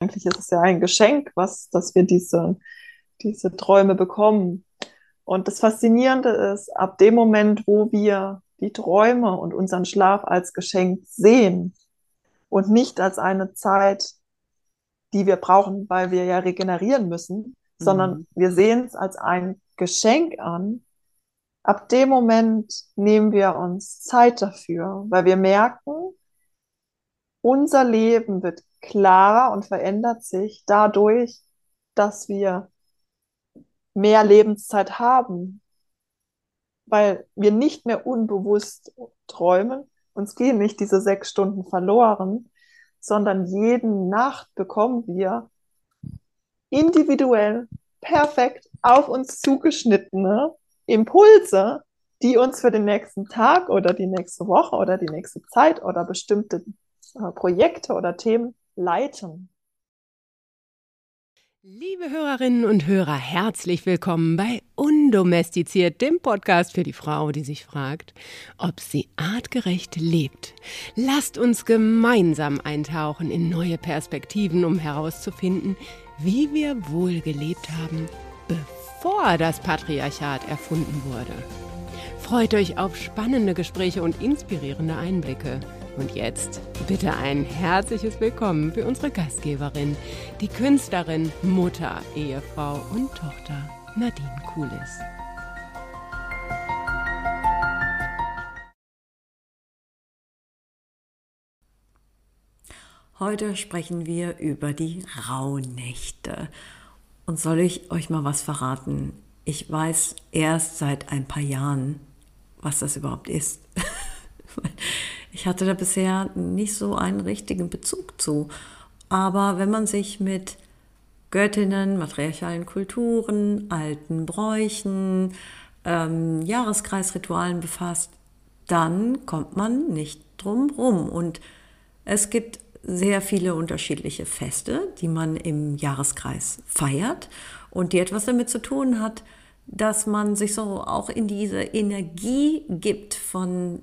eigentlich ist es ja ein Geschenk, was, dass wir diese, diese Träume bekommen. Und das Faszinierende ist, ab dem Moment, wo wir die Träume und unseren Schlaf als Geschenk sehen und nicht als eine Zeit, die wir brauchen, weil wir ja regenerieren müssen, mhm. sondern wir sehen es als ein Geschenk an. Ab dem Moment nehmen wir uns Zeit dafür, weil wir merken, unser Leben wird klarer und verändert sich dadurch, dass wir mehr Lebenszeit haben, weil wir nicht mehr unbewusst träumen. Uns gehen nicht diese sechs Stunden verloren, sondern jede Nacht bekommen wir individuell, perfekt auf uns zugeschnittene Impulse, die uns für den nächsten Tag oder die nächste Woche oder die nächste Zeit oder bestimmte Projekte oder Themen leiten. Liebe Hörerinnen und Hörer, herzlich willkommen bei Undomestiziert, dem Podcast für die Frau, die sich fragt, ob sie artgerecht lebt. Lasst uns gemeinsam eintauchen in neue Perspektiven, um herauszufinden, wie wir wohl gelebt haben, bevor das Patriarchat erfunden wurde. Freut euch auf spannende Gespräche und inspirierende Einblicke. Und jetzt bitte ein herzliches Willkommen für unsere Gastgeberin, die Künstlerin, Mutter, Ehefrau und Tochter Nadine Kulis. Heute sprechen wir über die Rauhnächte. Und soll ich euch mal was verraten? Ich weiß erst seit ein paar Jahren, was das überhaupt ist. Ich hatte da bisher nicht so einen richtigen Bezug zu. Aber wenn man sich mit Göttinnen, matriarchalen Kulturen, alten Bräuchen, ähm, Jahreskreisritualen befasst, dann kommt man nicht drum rum. Und es gibt sehr viele unterschiedliche Feste, die man im Jahreskreis feiert und die etwas damit zu tun hat, dass man sich so auch in diese Energie gibt von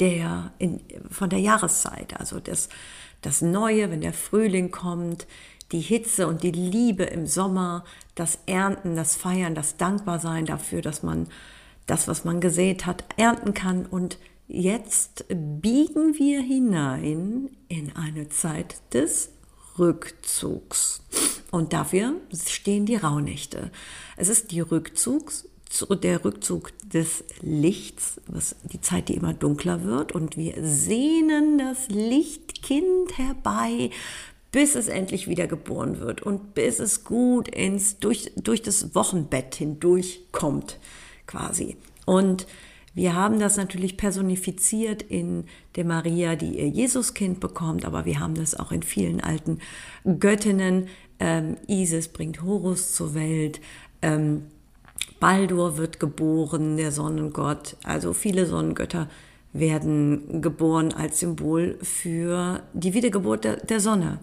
der, in, von der Jahreszeit. Also das, das Neue, wenn der Frühling kommt, die Hitze und die Liebe im Sommer, das Ernten, das Feiern, das Dankbarsein dafür, dass man das, was man gesät hat, ernten kann. Und jetzt biegen wir hinein in eine Zeit des Rückzugs. Und dafür stehen die Rauhnächte. Es ist die Rückzugs- der Rückzug des Lichts, was die Zeit, die immer dunkler wird, und wir sehnen das Lichtkind herbei, bis es endlich wieder geboren wird und bis es gut ins durch durch das Wochenbett hindurch kommt, quasi. Und wir haben das natürlich personifiziert in der Maria, die ihr Jesuskind bekommt, aber wir haben das auch in vielen alten Göttinnen. Ähm, Isis bringt Horus zur Welt. Ähm, Baldur wird geboren, der Sonnengott. Also viele Sonnengötter werden geboren als Symbol für die Wiedergeburt der, der Sonne.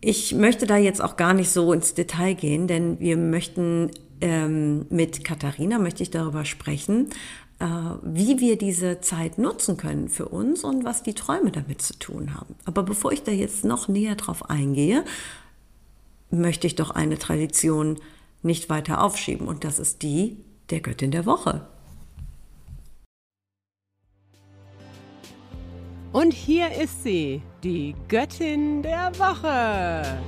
Ich möchte da jetzt auch gar nicht so ins Detail gehen, denn wir möchten ähm, mit Katharina möchte ich darüber sprechen, äh, wie wir diese Zeit nutzen können für uns und was die Träume damit zu tun haben. Aber bevor ich da jetzt noch näher drauf eingehe, möchte ich doch eine Tradition nicht weiter aufschieben. Und das ist die der Göttin der Woche. Und hier ist sie, die Göttin der Woche.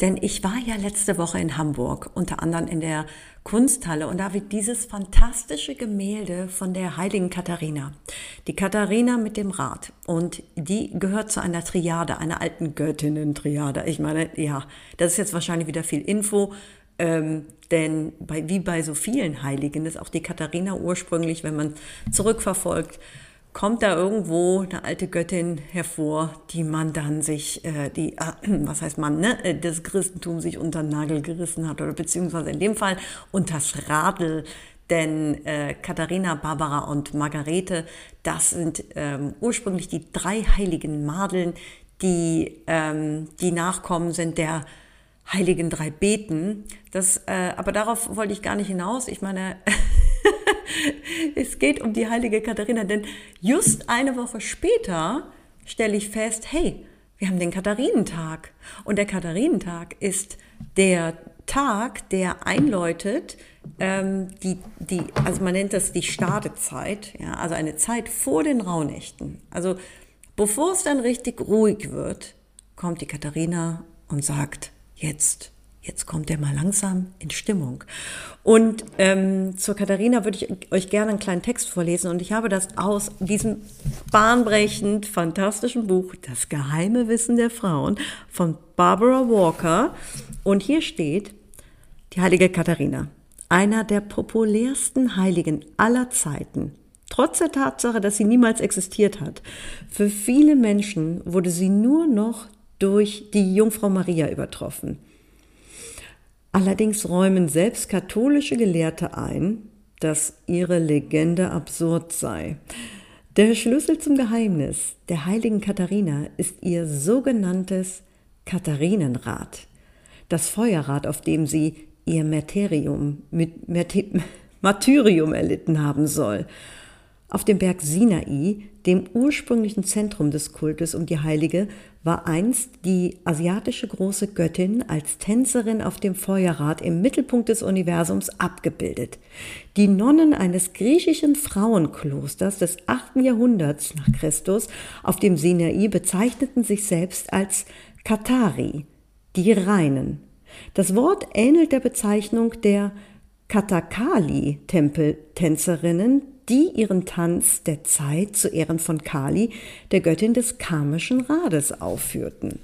Denn ich war ja letzte Woche in Hamburg, unter anderem in der Kunsthalle, und da wird dieses fantastische Gemälde von der heiligen Katharina. Die Katharina mit dem Rad. Und die gehört zu einer Triade, einer alten Göttinnen-Triade. Ich meine, ja, das ist jetzt wahrscheinlich wieder viel Info. Ähm, denn bei, wie bei so vielen Heiligen ist auch die Katharina ursprünglich, wenn man zurückverfolgt, kommt da irgendwo eine alte Göttin hervor, die man dann sich, äh, die, äh, was heißt man, ne, äh, das Christentum sich unter den Nagel gerissen hat oder beziehungsweise in dem Fall unters Radl. Denn äh, Katharina, Barbara und Margarete, das sind ähm, ursprünglich die drei heiligen Madeln, die ähm, die Nachkommen sind der heiligen drei beten. Das, äh, aber darauf wollte ich gar nicht hinaus. Ich meine, es geht um die heilige Katharina, denn just eine Woche später stelle ich fest, hey, wir haben den Katharinentag. Und der Katharinentag ist der Tag, der einläutet, ähm, die, die, also man nennt das die Startezeit, ja, also eine Zeit vor den Rauhnächten. Also bevor es dann richtig ruhig wird, kommt die Katharina und sagt, jetzt jetzt kommt er mal langsam in Stimmung. Und ähm, zur Katharina würde ich euch gerne einen kleinen Text vorlesen. Und ich habe das aus diesem bahnbrechend fantastischen Buch Das geheime Wissen der Frauen von Barbara Walker. Und hier steht, die heilige Katharina, einer der populärsten Heiligen aller Zeiten. Trotz der Tatsache, dass sie niemals existiert hat. Für viele Menschen wurde sie nur noch durch die Jungfrau Maria übertroffen. Allerdings räumen selbst katholische Gelehrte ein, dass ihre Legende absurd sei. Der Schlüssel zum Geheimnis der heiligen Katharina ist ihr sogenanntes Katharinenrad, das Feuerrad, auf dem sie ihr Martyrium, Martyrium erlitten haben soll. Auf dem Berg Sinai, dem ursprünglichen Zentrum des Kultes um die Heilige, war einst die asiatische große Göttin als Tänzerin auf dem Feuerrad im Mittelpunkt des Universums abgebildet. Die Nonnen eines griechischen Frauenklosters des 8. Jahrhunderts nach Christus auf dem Sinai bezeichneten sich selbst als Katari, die Reinen. Das Wort ähnelt der Bezeichnung der Katakali-Tempeltänzerinnen, die ihren Tanz der Zeit zu Ehren von Kali, der Göttin des karmischen Rades, aufführten.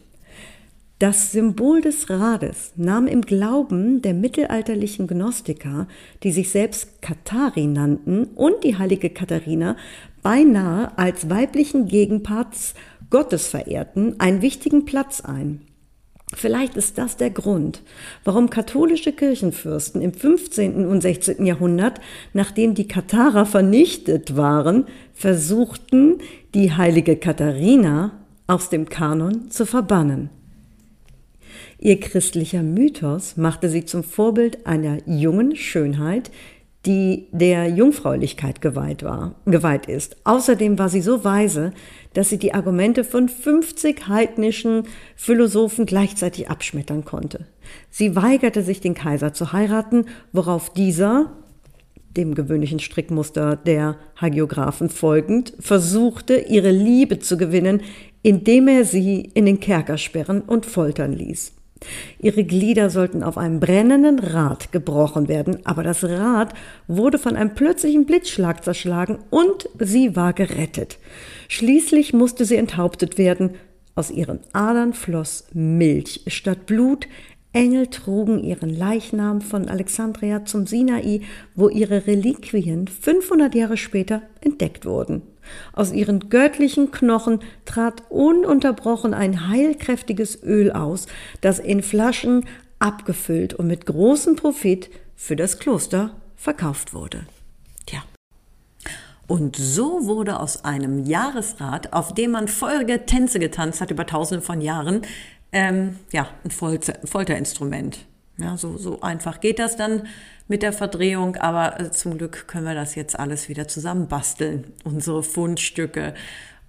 Das Symbol des Rades nahm im Glauben der mittelalterlichen Gnostiker, die sich selbst Katari nannten, und die heilige Katharina beinahe als weiblichen Gegenparts Gottes verehrten, einen wichtigen Platz ein. Vielleicht ist das der Grund, warum katholische Kirchenfürsten im 15. und 16. Jahrhundert, nachdem die Katharer vernichtet waren, versuchten, die heilige Katharina aus dem Kanon zu verbannen. Ihr christlicher Mythos machte sie zum Vorbild einer jungen Schönheit, die der Jungfräulichkeit geweiht war, geweiht ist. Außerdem war sie so weise, dass sie die Argumente von 50 heidnischen Philosophen gleichzeitig abschmettern konnte. Sie weigerte sich, den Kaiser zu heiraten, worauf dieser, dem gewöhnlichen Strickmuster der Hagiographen folgend, versuchte, ihre Liebe zu gewinnen, indem er sie in den Kerker sperren und foltern ließ. Ihre Glieder sollten auf einem brennenden Rad gebrochen werden, aber das Rad wurde von einem plötzlichen Blitzschlag zerschlagen und sie war gerettet. Schließlich musste sie enthauptet werden. Aus ihren Adern floss Milch statt Blut. Engel trugen ihren Leichnam von Alexandria zum Sinai, wo ihre Reliquien 500 Jahre später entdeckt wurden. Aus ihren göttlichen Knochen trat ununterbrochen ein heilkräftiges Öl aus, das in Flaschen abgefüllt und mit großem Profit für das Kloster verkauft wurde. Tja. Und so wurde aus einem Jahresrat, auf dem man feurige Tänze getanzt hat über tausende von Jahren, ähm, ja, ein Folter, Folterinstrument. Ja, so, so einfach geht das dann mit der Verdrehung, aber äh, zum Glück können wir das jetzt alles wieder zusammenbasteln, unsere Fundstücke.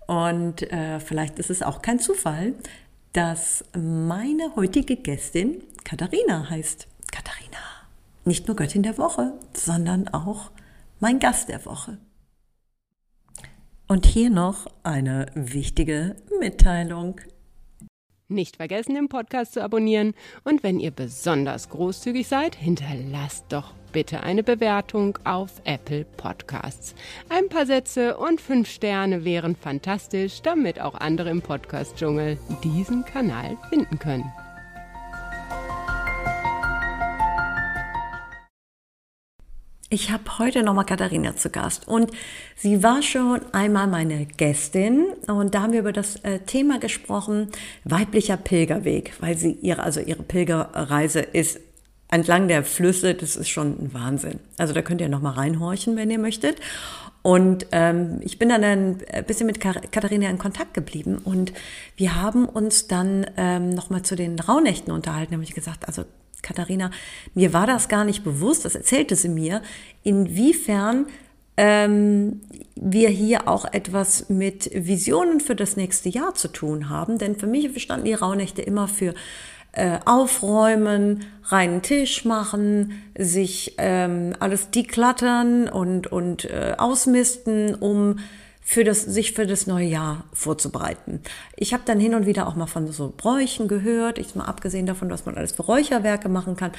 Und äh, vielleicht ist es auch kein Zufall, dass meine heutige Gästin Katharina heißt. Katharina. Nicht nur Göttin der Woche, sondern auch mein Gast der Woche. Und hier noch eine wichtige Mitteilung. Nicht vergessen, den Podcast zu abonnieren und wenn ihr besonders großzügig seid, hinterlasst doch bitte eine Bewertung auf Apple Podcasts. Ein paar Sätze und fünf Sterne wären fantastisch, damit auch andere im Podcast-Dschungel diesen Kanal finden können. Ich habe heute nochmal Katharina zu Gast und sie war schon einmal meine Gästin und da haben wir über das äh, Thema gesprochen, weiblicher Pilgerweg, weil sie ihre, also ihre Pilgerreise ist entlang der Flüsse, das ist schon ein Wahnsinn. Also da könnt ihr nochmal reinhorchen, wenn ihr möchtet. Und ähm, ich bin dann ein bisschen mit Katharina in Kontakt geblieben und wir haben uns dann ähm, nochmal zu den Rauhnächten unterhalten. Da habe ich gesagt, also Katharina, mir war das gar nicht bewusst, das erzählte sie mir, inwiefern ähm, wir hier auch etwas mit Visionen für das nächste Jahr zu tun haben. Denn für mich standen die Rauhnächte immer für äh, aufräumen, reinen Tisch machen, sich ähm, alles deklattern und, und äh, ausmisten, um für das, sich für das neue Jahr vorzubereiten. Ich habe dann hin und wieder auch mal von so Bräuchen gehört, ich mal abgesehen davon, dass man alles für Räucherwerke machen kann.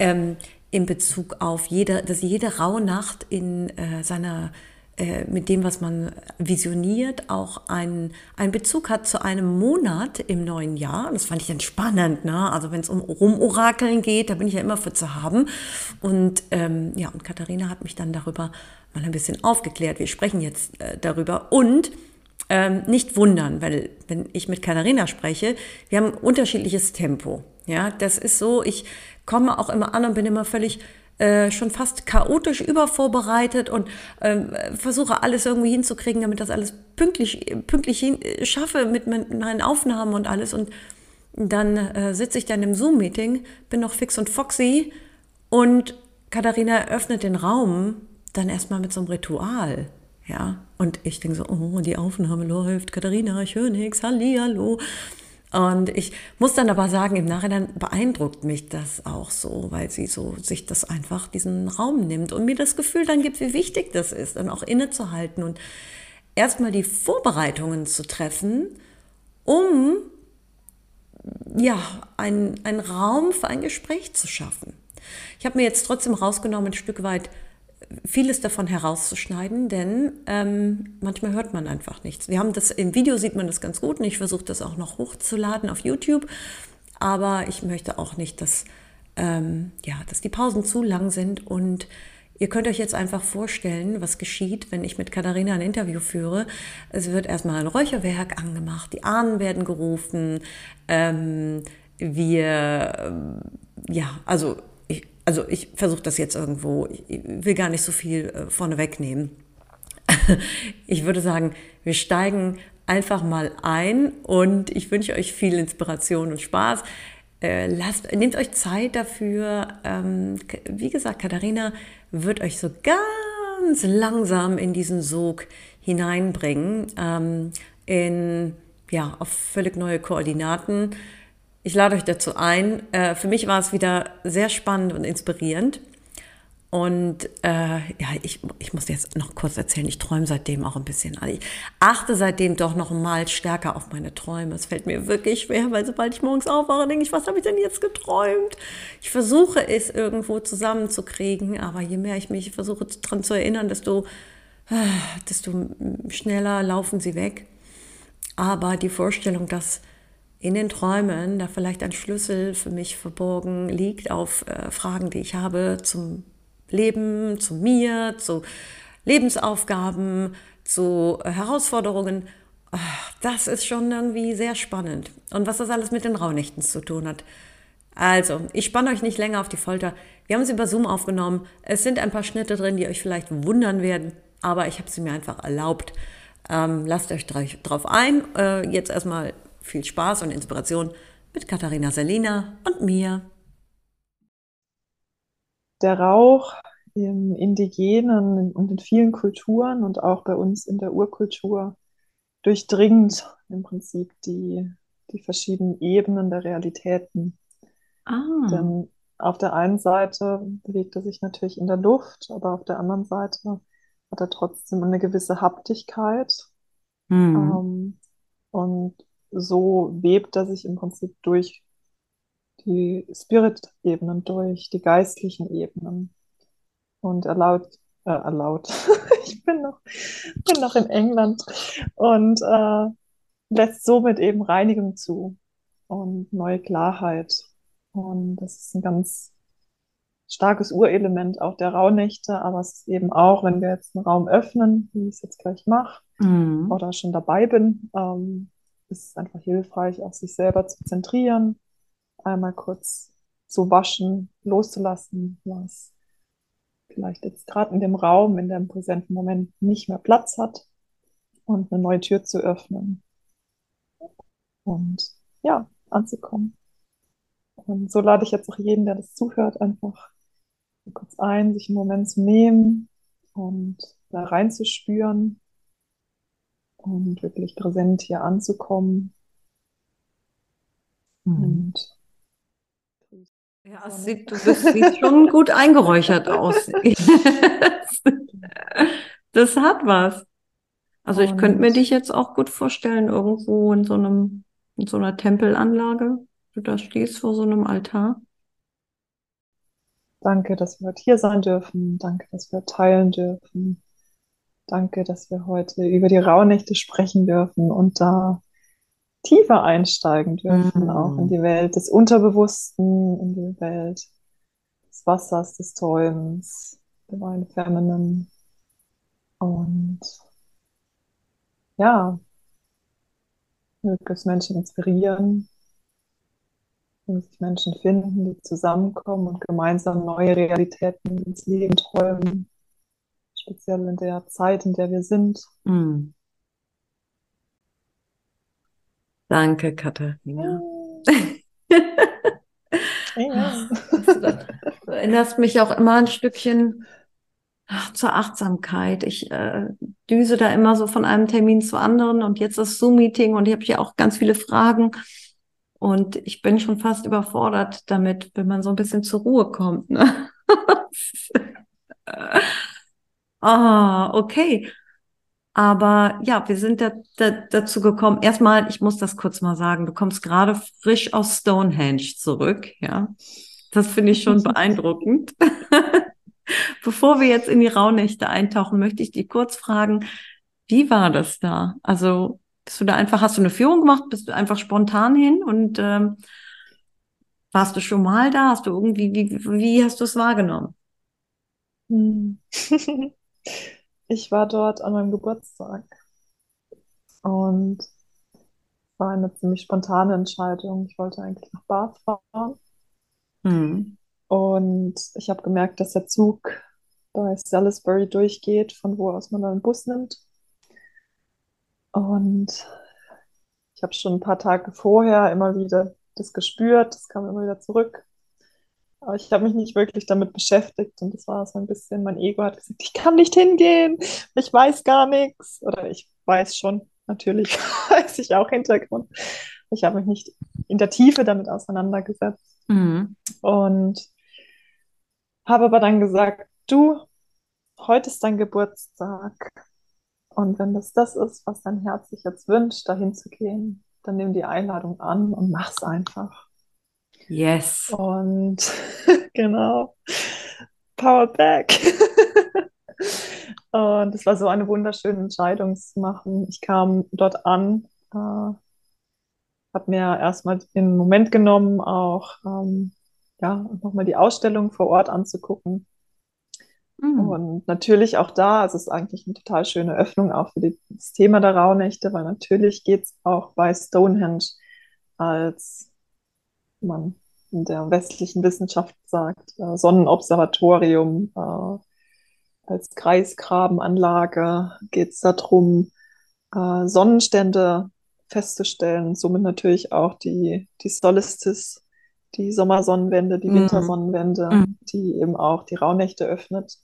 Ähm, in Bezug auf jede, dass jede Rauhnacht in äh, seiner äh, mit dem, was man visioniert, auch einen, einen Bezug hat zu einem Monat im neuen Jahr. Das fand ich dann spannend. Ne? Also wenn es um Rumorakeln geht, da bin ich ja immer für zu haben. Und ähm, ja, und Katharina hat mich dann darüber mal ein bisschen aufgeklärt. Wir sprechen jetzt äh, darüber. Und ähm, nicht wundern, weil wenn ich mit Katharina spreche, wir haben unterschiedliches Tempo. Ja, das ist so, ich komme auch immer an und bin immer völlig äh, schon fast chaotisch übervorbereitet und ähm, versuche alles irgendwie hinzukriegen, damit das alles pünktlich, pünktlich hin, äh, schaffe mit meinen Aufnahmen und alles. Und dann äh, sitze ich dann im Zoom-Meeting, bin noch fix und foxy und Katharina öffnet den Raum dann erstmal mit so einem Ritual. Ja, und ich denke so, oh, die Aufnahme läuft, Katharina, ich höre nichts, hallo. Und ich muss dann aber sagen, im Nachhinein beeindruckt mich das auch so, weil sie so sich das einfach diesen Raum nimmt und mir das Gefühl dann gibt, wie wichtig das ist, dann auch innezuhalten und erstmal die Vorbereitungen zu treffen, um ja, einen, einen Raum für ein Gespräch zu schaffen. Ich habe mir jetzt trotzdem rausgenommen, ein Stück weit vieles davon herauszuschneiden, denn ähm, manchmal hört man einfach nichts. Wir haben das im Video sieht man das ganz gut und ich versuche das auch noch hochzuladen auf YouTube, aber ich möchte auch nicht, dass ähm, ja, dass die Pausen zu lang sind und Ihr könnt euch jetzt einfach vorstellen, was geschieht, wenn ich mit Katharina ein Interview führe. Es wird erstmal ein Räucherwerk angemacht, die Ahnen werden gerufen, ähm, wir, ähm, ja, also also ich versuche das jetzt irgendwo, ich will gar nicht so viel äh, vorne wegnehmen. ich würde sagen, wir steigen einfach mal ein und ich wünsche euch viel Inspiration und Spaß. Äh, lasst, nehmt euch Zeit dafür. Ähm, wie gesagt, Katharina wird euch so ganz langsam in diesen Sog hineinbringen, ähm, in, ja, auf völlig neue Koordinaten. Ich lade euch dazu ein. Äh, für mich war es wieder sehr spannend und inspirierend. Und äh, ja, ich, ich muss jetzt noch kurz erzählen, ich träume seitdem auch ein bisschen. Also ich achte seitdem doch noch mal stärker auf meine Träume. Es fällt mir wirklich schwer, weil sobald ich morgens aufwache, denke ich, was habe ich denn jetzt geträumt? Ich versuche es irgendwo zusammenzukriegen, aber je mehr ich mich versuche daran zu erinnern, desto, äh, desto schneller laufen sie weg. Aber die Vorstellung, dass in den Träumen da vielleicht ein Schlüssel für mich verborgen liegt auf äh, Fragen, die ich habe zum Leben, zu mir, zu Lebensaufgaben, zu äh, Herausforderungen. Ach, das ist schon irgendwie sehr spannend. Und was das alles mit den Rauhnächten zu tun hat. Also, ich spanne euch nicht länger auf die Folter. Wir haben sie über Zoom aufgenommen. Es sind ein paar Schnitte drin, die euch vielleicht wundern werden, aber ich habe sie mir einfach erlaubt. Ähm, lasst euch drauf ein. Äh, jetzt erstmal viel Spaß und Inspiration mit Katharina Selina und mir. Der Rauch im Indigenen und in vielen Kulturen und auch bei uns in der Urkultur durchdringt im Prinzip die, die verschiedenen Ebenen der Realitäten. Ah. Denn auf der einen Seite bewegt er sich natürlich in der Luft, aber auf der anderen Seite hat er trotzdem eine gewisse Haptigkeit. Mhm. Ähm, und so webt er sich im Prinzip durch die Spirit-Ebenen, durch die geistlichen Ebenen. Und erlaubt, äh, erlaubt, ich bin noch, bin noch in England und äh, lässt somit eben Reinigung zu und neue Klarheit. Und das ist ein ganz starkes Urelement auch der Rauhnächte, aber es ist eben auch, wenn wir jetzt einen Raum öffnen, wie ich es jetzt gleich mache, mhm. oder schon dabei bin, ähm, ist es einfach hilfreich, auch sich selber zu zentrieren, einmal kurz zu waschen, loszulassen, was vielleicht jetzt gerade in dem Raum, in dem präsenten Moment nicht mehr Platz hat und eine neue Tür zu öffnen und ja, anzukommen. Und so lade ich jetzt auch jeden, der das zuhört, einfach kurz ein, sich einen Moment zu nehmen und da reinzuspüren und wirklich präsent hier anzukommen. Mhm. Und ja, es sieht, du bist, siehst schon gut eingeräuchert aus. das hat was. Also ich könnte mir dich jetzt auch gut vorstellen, irgendwo in so einem, in so einer Tempelanlage. Du da stehst vor so einem Altar. Danke, dass wir heute hier sein dürfen. Danke, dass wir teilen dürfen. Danke, dass wir heute über die Rauhnächte sprechen dürfen und da tiefer einsteigen dürfen, mhm. auch in die Welt des Unterbewussten, in die Welt des Wassers, des Träumens, Divine Feminine. Und ja, möglichst Menschen inspirieren, wenn sich Menschen finden, die zusammenkommen und gemeinsam neue Realitäten ins Leben träumen, speziell in der Zeit, in der wir sind. Mm. Danke, Katharina. Ja. Du erinnerst mich auch immer ein Stückchen ach, zur Achtsamkeit. Ich äh, düse da immer so von einem Termin zu anderen und jetzt das Zoom-Meeting und ich habe hier auch ganz viele Fragen. Und ich bin schon fast überfordert damit, wenn man so ein bisschen zur Ruhe kommt. Ne? ah, okay. Aber ja, wir sind da, da, dazu gekommen. Erstmal, ich muss das kurz mal sagen, du kommst gerade frisch aus Stonehenge zurück, ja. Das finde ich schon beeindruckend. Bevor wir jetzt in die Rauhnächte eintauchen, möchte ich dich kurz fragen, wie war das da? Also bist du da einfach, hast du eine Führung gemacht, bist du einfach spontan hin und ähm, warst du schon mal da? Hast du irgendwie, wie, wie hast du es wahrgenommen? Ich war dort an meinem Geburtstag und war eine ziemlich spontane Entscheidung. Ich wollte eigentlich nach Bath fahren. Hm. Und ich habe gemerkt, dass der Zug bei Salisbury durchgeht, von wo aus man dann einen Bus nimmt. Und ich habe schon ein paar Tage vorher immer wieder das gespürt, das kam immer wieder zurück. Aber ich habe mich nicht wirklich damit beschäftigt und das war so ein bisschen, mein Ego hat gesagt, ich kann nicht hingehen, ich weiß gar nichts. Oder ich weiß schon, natürlich weiß ich auch Hintergrund. Ich habe mich nicht in der Tiefe damit auseinandergesetzt. Mhm. Und habe aber dann gesagt, du, heute ist dein Geburtstag. Und wenn das das ist, was dein Herz sich jetzt wünscht, dahin zu gehen, dann nimm die Einladung an und mach's einfach. Yes. Und genau, Power Back. und es war so eine wunderschöne Entscheidung zu machen. Ich kam dort an, äh, habe mir erstmal den Moment genommen, auch ähm, ja, nochmal die Ausstellung vor Ort anzugucken. Mhm. Und natürlich auch da, es ist eigentlich eine total schöne Öffnung auch für die, das Thema der Rauhnächte, weil natürlich geht es auch bei Stonehenge als man in der westlichen Wissenschaft sagt, äh, Sonnenobservatorium äh, als Kreisgrabenanlage geht es darum, äh, Sonnenstände festzustellen, somit natürlich auch die, die Solstice, die Sommersonnenwende, die mhm. Wintersonnenwende, mhm. die eben auch die Rauhnächte öffnet.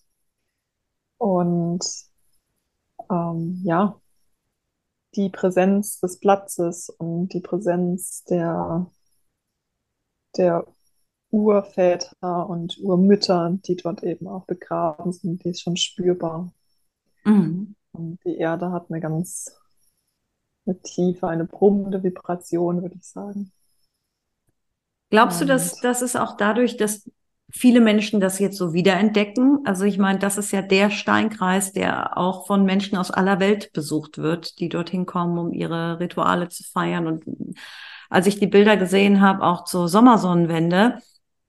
Und ähm, ja, die Präsenz des Platzes und die Präsenz der der Urväter und Urmütter, die dort eben auch begraben sind, die ist schon spürbar. Mhm. Und die Erde hat eine ganz eine tiefe, eine brummende Vibration, würde ich sagen. Glaubst du, dass das ist auch dadurch, dass viele Menschen das jetzt so wiederentdecken? Also ich meine, das ist ja der Steinkreis, der auch von Menschen aus aller Welt besucht wird, die dorthin kommen, um ihre Rituale zu feiern und als ich die Bilder gesehen habe, auch zur Sommersonnenwende,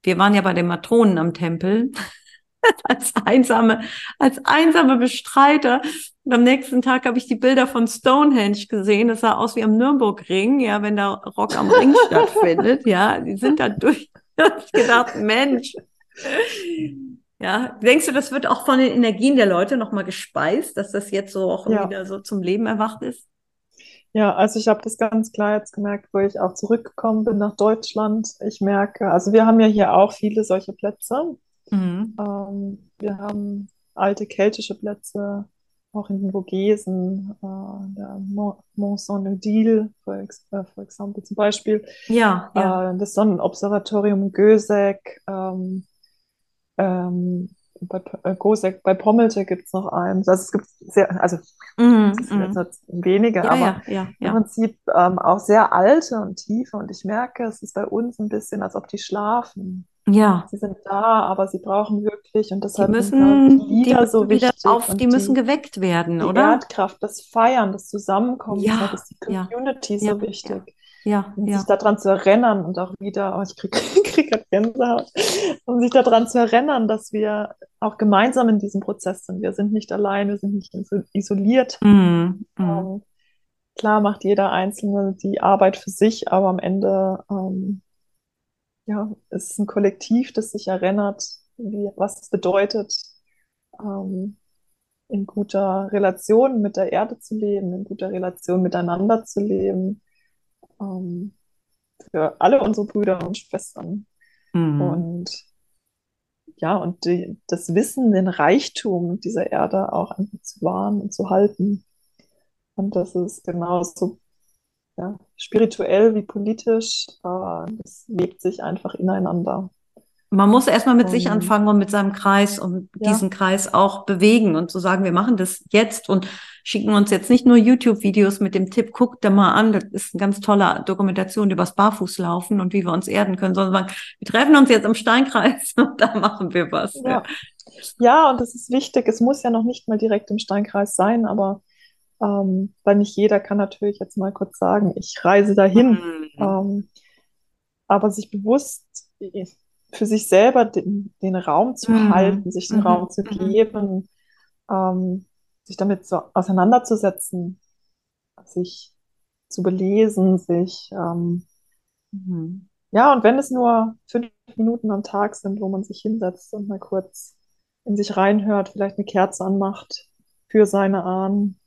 wir waren ja bei den Matronen am Tempel, als einsame, als einsame Bestreiter. Und am nächsten Tag habe ich die Bilder von Stonehenge gesehen. Das sah aus wie am Nürburgring, ja, wenn da Rock am Ring stattfindet. Ja, die sind da durch. Ich gedacht, Mensch, Ja, denkst du, das wird auch von den Energien der Leute nochmal gespeist, dass das jetzt so auch Ja. wieder so zum Leben erwacht ist? Ja, also ich habe das ganz klar jetzt gemerkt, wo ich auch zurückgekommen bin nach Deutschland. Ich merke, also wir haben ja hier auch viele solche Plätze. Mhm. Ähm, wir haben alte keltische Plätze, auch in den Vogesen, äh, der Mont, Saint-Odile, for, ex äh, for example, zum Beispiel. Ja, ja. Äh, das Sonnenobservatorium in Gösek, ähm, ähm, bei, äh, Gosek, bei Pommelte gibt es noch eins. Also es gibt sehr, also Mhm, es ist mhm. jetzt nicht wenige, Ja, aber ja, ja, im. Prinzip ähm, auch sehr alte und tiefe. Und ich merke, es ist bei uns ein bisschen, als ob die schlafen. Ja, Sie sind da, aber sie brauchen wirklich, und die deshalb da müssen, die die Lieder so müssen wieder wichtig auf, die müssen die, geweckt werden, die oder? Erdkraft, das Feiern, das Zusammenkommen. Ja, ist die Community so wichtig. Ja, Und ja. sich daran zu erinnern und auch wieder, oh, ich kriege krieg grad Gänsehaut, um sich daran zu erinnern, dass wir auch gemeinsam in diesem Prozess sind. Wir sind nicht allein, wir sind nicht iso- isoliert. Mhm. Ähm, klar macht jeder Einzelne die Arbeit für sich, aber am Ende ähm, ja, es ist ein Kollektiv, das sich erinnert, wie, was es bedeutet, ähm, in guter Relation mit der Erde zu leben, in guter Relation miteinander zu leben, ähm, für alle unsere Brüder und Schwestern. Mhm. Und ja, und die, das Wissen, den Reichtum dieser Erde auch einfach zu wahren und zu halten. Und das ist genauso ja, spirituell wie politisch. Äh, das lebt sich einfach ineinander. Man muss erstmal mit sich anfangen und mit seinem Kreis und ja, diesen Kreis auch bewegen und zu sagen, wir machen das jetzt und schicken uns jetzt nicht nur YouTube-Videos mit dem Tipp, guckt da mal an, das ist eine ganz tolle Dokumentation über das Barfußlaufen und wie wir uns erden können, sondern sagen, wir treffen uns jetzt im Steinkreis und da machen wir was. Ja. ja, ja, und das ist wichtig. Es muss ja noch nicht mal direkt im Steinkreis sein, aber ähm, weil nicht jeder kann natürlich jetzt mal kurz sagen, ich reise dahin. Mhm. Ähm, aber sich bewusst für sich selber den, den Raum zu Mhm. halten, sich den Mhm. Raum zu Mhm. geben, ähm, sich damit so auseinanderzusetzen, sich zu belesen, sich, ähm, Mhm. ja, und wenn es nur fünf Minuten am Tag sind, wo man sich hinsetzt und mal kurz in sich reinhört, vielleicht eine Kerze anmacht für seine Ahnen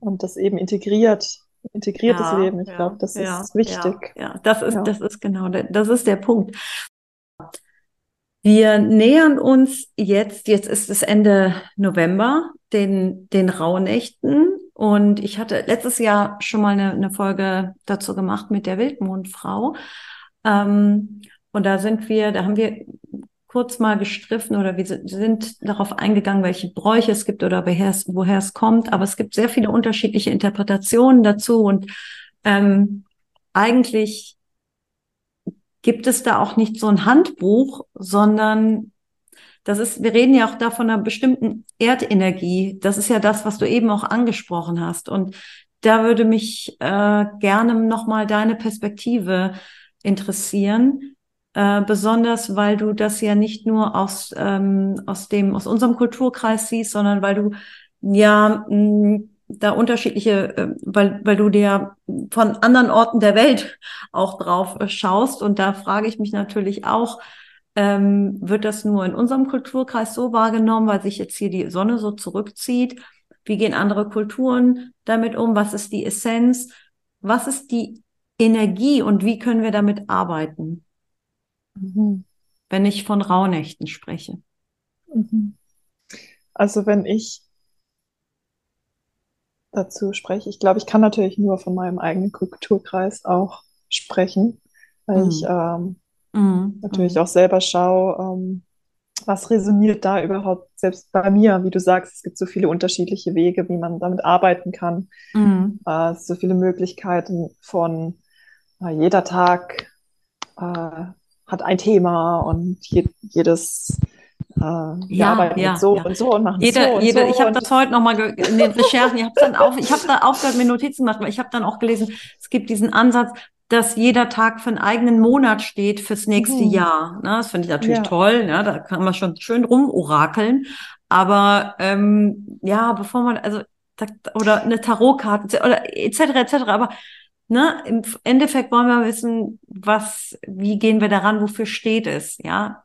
und das eben integriert, integriertes Ja, Leben. Ich ja, glaube, das ja, ist wichtig. ja. Das ist, das ist genau, der, das ist der Punkt. Wir nähern uns jetzt, jetzt ist es Ende November, den, den Rauhnächten. Und ich hatte letztes Jahr schon mal eine, eine Folge dazu gemacht mit der Wildmondfrau. Ähm, und da sind wir, da haben wir kurz mal gestriffen oder wir sind, darauf eingegangen, welche Bräuche es gibt oder woher es, woher es kommt. Aber es gibt sehr viele unterschiedliche Interpretationen dazu. Und ähm, eigentlich gibt es da auch nicht so ein Handbuch, sondern das ist, wir reden ja auch da von einer bestimmten Erdenergie. Das ist ja das, was du eben auch angesprochen hast. Und da würde mich äh, gerne nochmal deine Perspektive interessieren. Äh, besonders, weil du das ja nicht nur aus, ähm, aus dem, aus unserem Kulturkreis siehst, sondern weil du ja mh, da unterschiedliche, äh, weil, weil du dir von anderen Orten der Welt auch drauf äh, schaust. Und da frage ich mich natürlich auch, ähm, wird das nur in unserem Kulturkreis so wahrgenommen, weil sich jetzt hier die Sonne so zurückzieht? Wie gehen andere Kulturen damit um? Was ist die Essenz? Was ist die Energie und wie können wir damit arbeiten, Mhm. wenn ich von Rauhnächten spreche? Mhm. Also wenn ich dazu spreche, ich glaube, ich kann natürlich nur von meinem eigenen Kulturkreis auch sprechen, weil ich Mhm. ähm, Mhm. natürlich auch selber schaue, ähm, was resoniert da überhaupt selbst bei mir. Wie du sagst, es gibt so viele unterschiedliche Wege, wie man damit arbeiten kann. Mhm. Äh, so viele Möglichkeiten von äh, jeder Tag äh, hat ein Thema und je, jedes wir Ja, arbeiten ja, so ja. und so und machen Jede, so und jede, so ich habe das heute nochmal in den Recherchen, ich habe dann auf, ich habe da aufgehört, mir Notizen gemacht, weil ich habe dann auch gelesen, es gibt diesen Ansatz, dass jeder Tag für einen eigenen Monat steht fürs nächste Mhm. Jahr. Ne? Das finde ich natürlich Ja. toll, ne? da kann man schon schön rumorakeln. Aber ähm, ja, bevor man, also oder eine Tarotkarte oder etc. etc. Aber ne, im Endeffekt wollen wir wissen, was, wie gehen wir daran, wofür steht es, ja?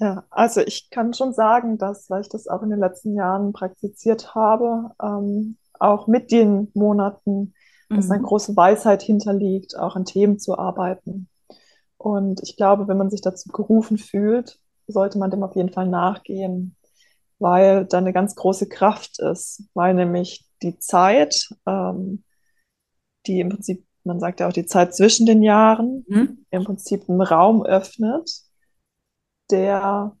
Ja, also ich kann schon sagen, dass, weil ich das auch in den letzten Jahren praktiziert habe, ähm, auch mit den Monaten, dass eine Mhm. große Weisheit hinterliegt, auch an Themen zu arbeiten. Und ich glaube, wenn man sich dazu gerufen fühlt, sollte man dem auf jeden Fall nachgehen, weil da eine ganz große Kraft ist, weil nämlich die Zeit, ähm, die im Prinzip, man sagt ja auch die Zeit zwischen den Jahren, Mhm. im Prinzip einen Raum öffnet, der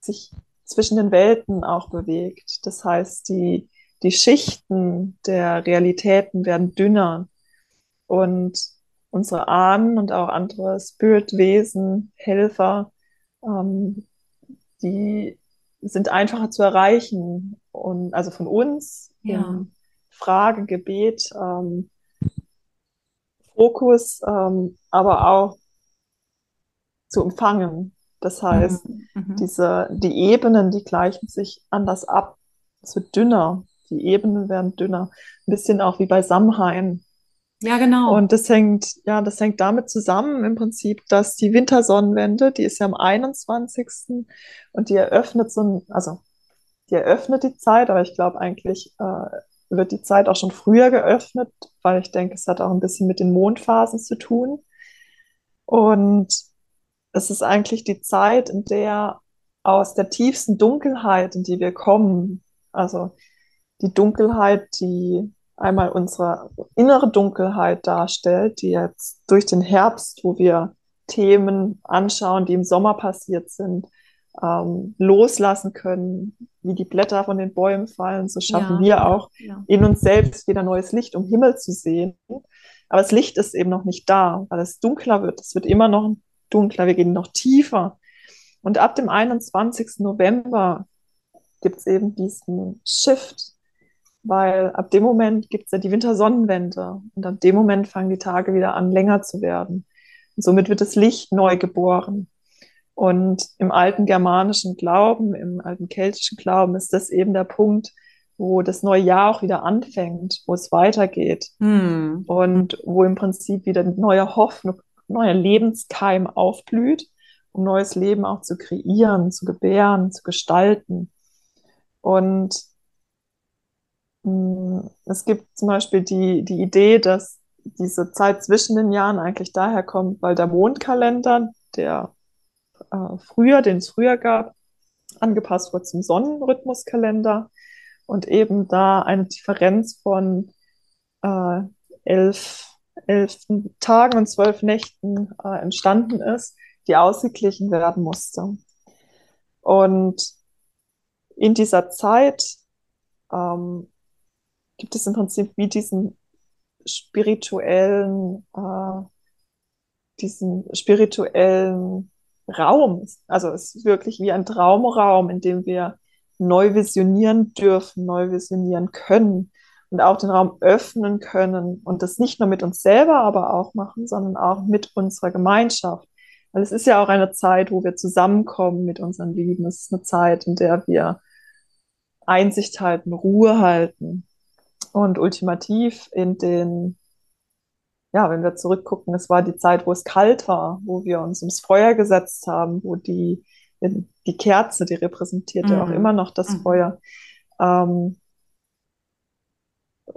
sich zwischen den Welten auch bewegt. Das heißt, die, die Schichten der Realitäten werden dünner und unsere Ahnen und auch andere Spiritwesen, Helfer, ähm, die sind einfacher zu erreichen und also von uns Ja. Frage, Gebet, ähm, Fokus, ähm, aber auch zu empfangen. Das heißt, Mhm. Mhm. diese, die Ebenen, die gleichen sich anders ab. Es wird dünner. Die Ebenen werden dünner. Ein bisschen auch wie bei Samhain. Ja, genau. Und das hängt, ja, das hängt damit zusammen im Prinzip, dass die Wintersonnenwende, die ist ja am 21. und die eröffnet so ein, also die eröffnet die Zeit, aber ich glaube eigentlich äh, wird die Zeit auch schon früher geöffnet, weil ich denke, es hat auch ein bisschen mit den Mondphasen zu tun. Und es ist eigentlich die Zeit, in der aus der tiefsten Dunkelheit, in die wir kommen, also die Dunkelheit, die einmal unsere innere Dunkelheit darstellt, die jetzt durch den Herbst, wo wir Themen anschauen, die im Sommer passiert sind, ähm, loslassen können, wie die Blätter von den Bäumen fallen, so schaffen Ja, wir auch ja. in uns selbst wieder neues Licht, um Himmel zu sehen. Aber das Licht ist eben noch nicht da, weil es dunkler wird. Es wird immer noch dunkler, wir gehen noch tiefer. Und ab dem 21. November gibt es eben diesen Shift, weil ab dem Moment gibt es ja die Wintersonnenwende und ab dem Moment fangen die Tage wieder an, länger zu werden. Und somit wird das Licht neu geboren. Und im alten germanischen Glauben, im alten keltischen Glauben ist das eben der Punkt, wo das neue Jahr auch wieder anfängt, wo es weitergeht Hm. und wo im Prinzip wieder neue Hoffnung, neuer Lebenskeim aufblüht, um neues Leben auch zu kreieren, zu gebären, zu gestalten. Und mh, es gibt zum Beispiel die, die Idee, dass diese Zeit zwischen den Jahren eigentlich daher kommt, weil der Mondkalender, der äh, früher, den es früher gab, angepasst wurde zum Sonnenrhythmuskalender und eben da eine Differenz von äh, elf, elf Tagen und zwölf Nächten äh, entstanden ist, die ausgeglichen werden musste. Und in dieser Zeit ähm, gibt es im Prinzip wie diesen spirituellen, äh, diesen spirituellen Raum. Also es ist wirklich wie ein Traumraum, in dem wir neu visionieren dürfen, neu visionieren können und auch den Raum öffnen können und das nicht nur mit uns selber aber auch machen, sondern auch mit unserer Gemeinschaft. Weil es ist ja auch eine Zeit, wo wir zusammenkommen mit unseren Lieben. Es ist eine Zeit, in der wir Einsicht halten, Ruhe halten und ultimativ in den ja, wenn wir zurückgucken, es war die Zeit, wo es kalt war, wo wir uns ums Feuer gesetzt haben, wo die, die Kerze, die repräsentiert ja auch Mhm. immer noch das Mhm. Feuer, ähm,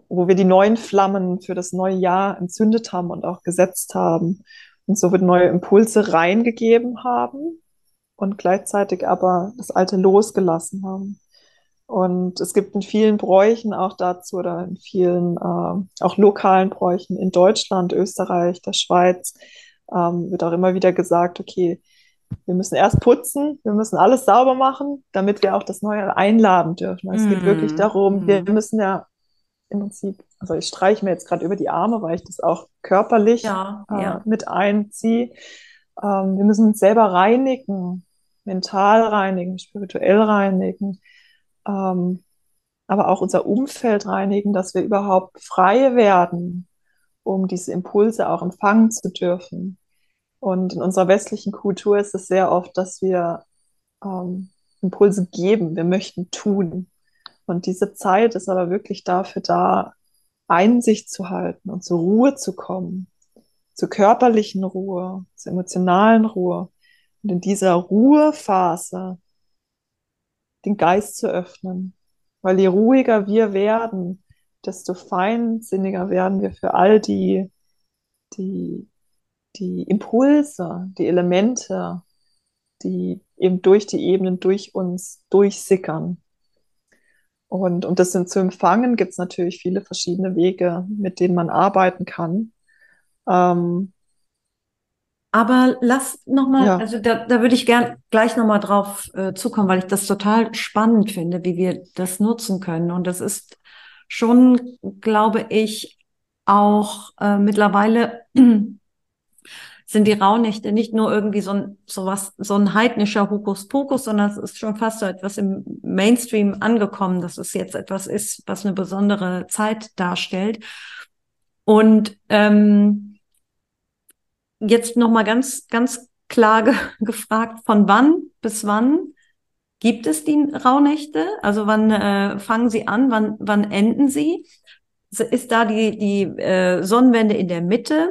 wo wir die neuen Flammen für das neue Jahr entzündet haben und auch gesetzt haben und so wird neue Impulse reingegeben haben und gleichzeitig aber das Alte losgelassen haben. Und es gibt in vielen Bräuchen auch dazu oder in vielen äh, auch lokalen Bräuchen in Deutschland, Österreich, der Schweiz ähm, wird auch immer wieder gesagt, okay, wir müssen erst putzen, wir müssen alles sauber machen, damit wir auch das Neue einladen dürfen. Es geht Mhm. wirklich darum, wir Mhm. müssen ja im Prinzip, also ich streiche mir jetzt gerade über die Arme, weil ich das auch körperlich Ja, äh, ja. mit einziehe. Ähm, wir müssen uns selber reinigen, mental reinigen, spirituell reinigen, ähm, aber auch unser Umfeld reinigen, dass wir überhaupt frei werden, um diese Impulse auch empfangen zu dürfen. Und in unserer westlichen Kultur ist es sehr oft, dass wir ähm, Impulse geben, wir möchten tun. Und diese Zeit ist aber wirklich dafür da, Einsicht zu halten und zur Ruhe zu kommen, zur körperlichen Ruhe, zur emotionalen Ruhe. Und in dieser Ruhephase den Geist zu öffnen. Weil je ruhiger wir werden, desto feinsinniger werden wir für all die, die, die Impulse, die Elemente, die eben durch die Ebenen durch uns durchsickern. Und um das zu empfangen, gibt es natürlich viele verschiedene Wege, mit denen man arbeiten kann. Ähm, aber lass nochmal, ja. also da, da würde ich gern gleich nochmal drauf äh, zukommen, weil ich das total spannend finde, wie wir das nutzen können. Und das ist schon, glaube ich, auch äh, mittlerweile sind die Rauhnächte nicht nur irgendwie so ein, so was, so ein heidnischer Hokuspokus, sondern es ist schon fast so etwas im Mainstream angekommen, dass es jetzt etwas ist, was eine besondere Zeit darstellt. Und ähm, jetzt noch mal ganz, ganz klar ge gefragt, von wann bis wann gibt es die Rauhnächte? Also wann äh, fangen sie an, wann, wann enden sie? Ist da die, die äh, Sonnenwende in der Mitte?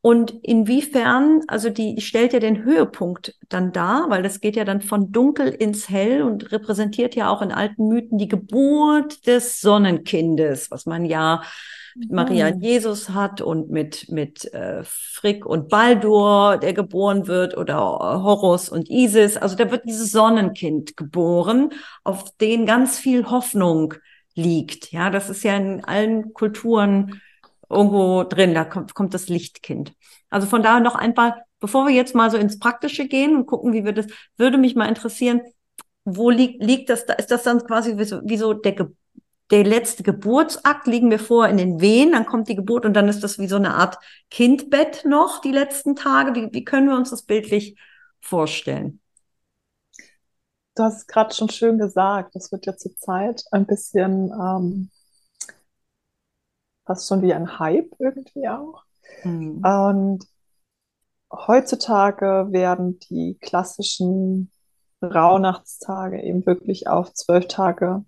Und inwiefern, also die stellt ja den Höhepunkt dann dar, weil das geht ja dann von dunkel ins hell und repräsentiert ja auch in alten Mythen die Geburt des Sonnenkindes, was man ja mit Maria und Jesus hat und mit, mit äh, Frick und Baldur, der geboren wird, oder Horus und Isis. Also da wird dieses Sonnenkind geboren, auf den ganz viel Hoffnung liegt. Ja, das ist ja in allen Kulturen irgendwo drin, da kommt, kommt das Lichtkind. Also von daher noch ein paar, bevor wir jetzt mal so ins Praktische gehen und gucken, wie wir das, würde mich mal interessieren, wo liegt, liegt das da? Ist das dann quasi wie so, wie so der, der letzte Geburtsakt liegen wir vor in den Wehen, dann kommt die Geburt und dann ist das wie so eine Art Kindbett noch die letzten Tage. Wie, wie können wir uns das bildlich vorstellen? Du hast gerade schon schön gesagt, das wird ja zur Zeit ein bisschen ähm, fast schon wie ein Hype irgendwie auch. Mhm. Und heutzutage werden die klassischen Rauhnachtstage eben wirklich auf zwölf Tage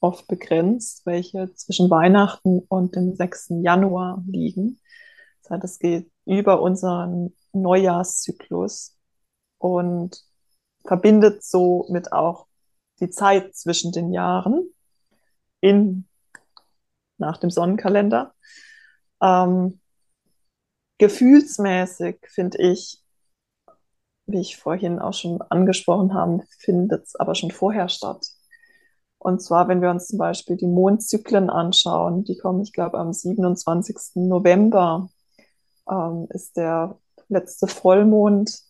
oft begrenzt, welche zwischen Weihnachten und dem 6. Januar liegen. Das heißt, es geht über unseren Neujahrszyklus und verbindet somit auch die Zeit zwischen den Jahren in, nach dem Sonnenkalender. Ähm, gefühlsmäßig finde ich, wie ich vorhin auch schon angesprochen habe, findet es aber schon vorher statt. Und zwar, wenn wir uns zum Beispiel die Mondzyklen anschauen, die kommen, ich glaube, am 27. November ähm, ist der letzte Vollmond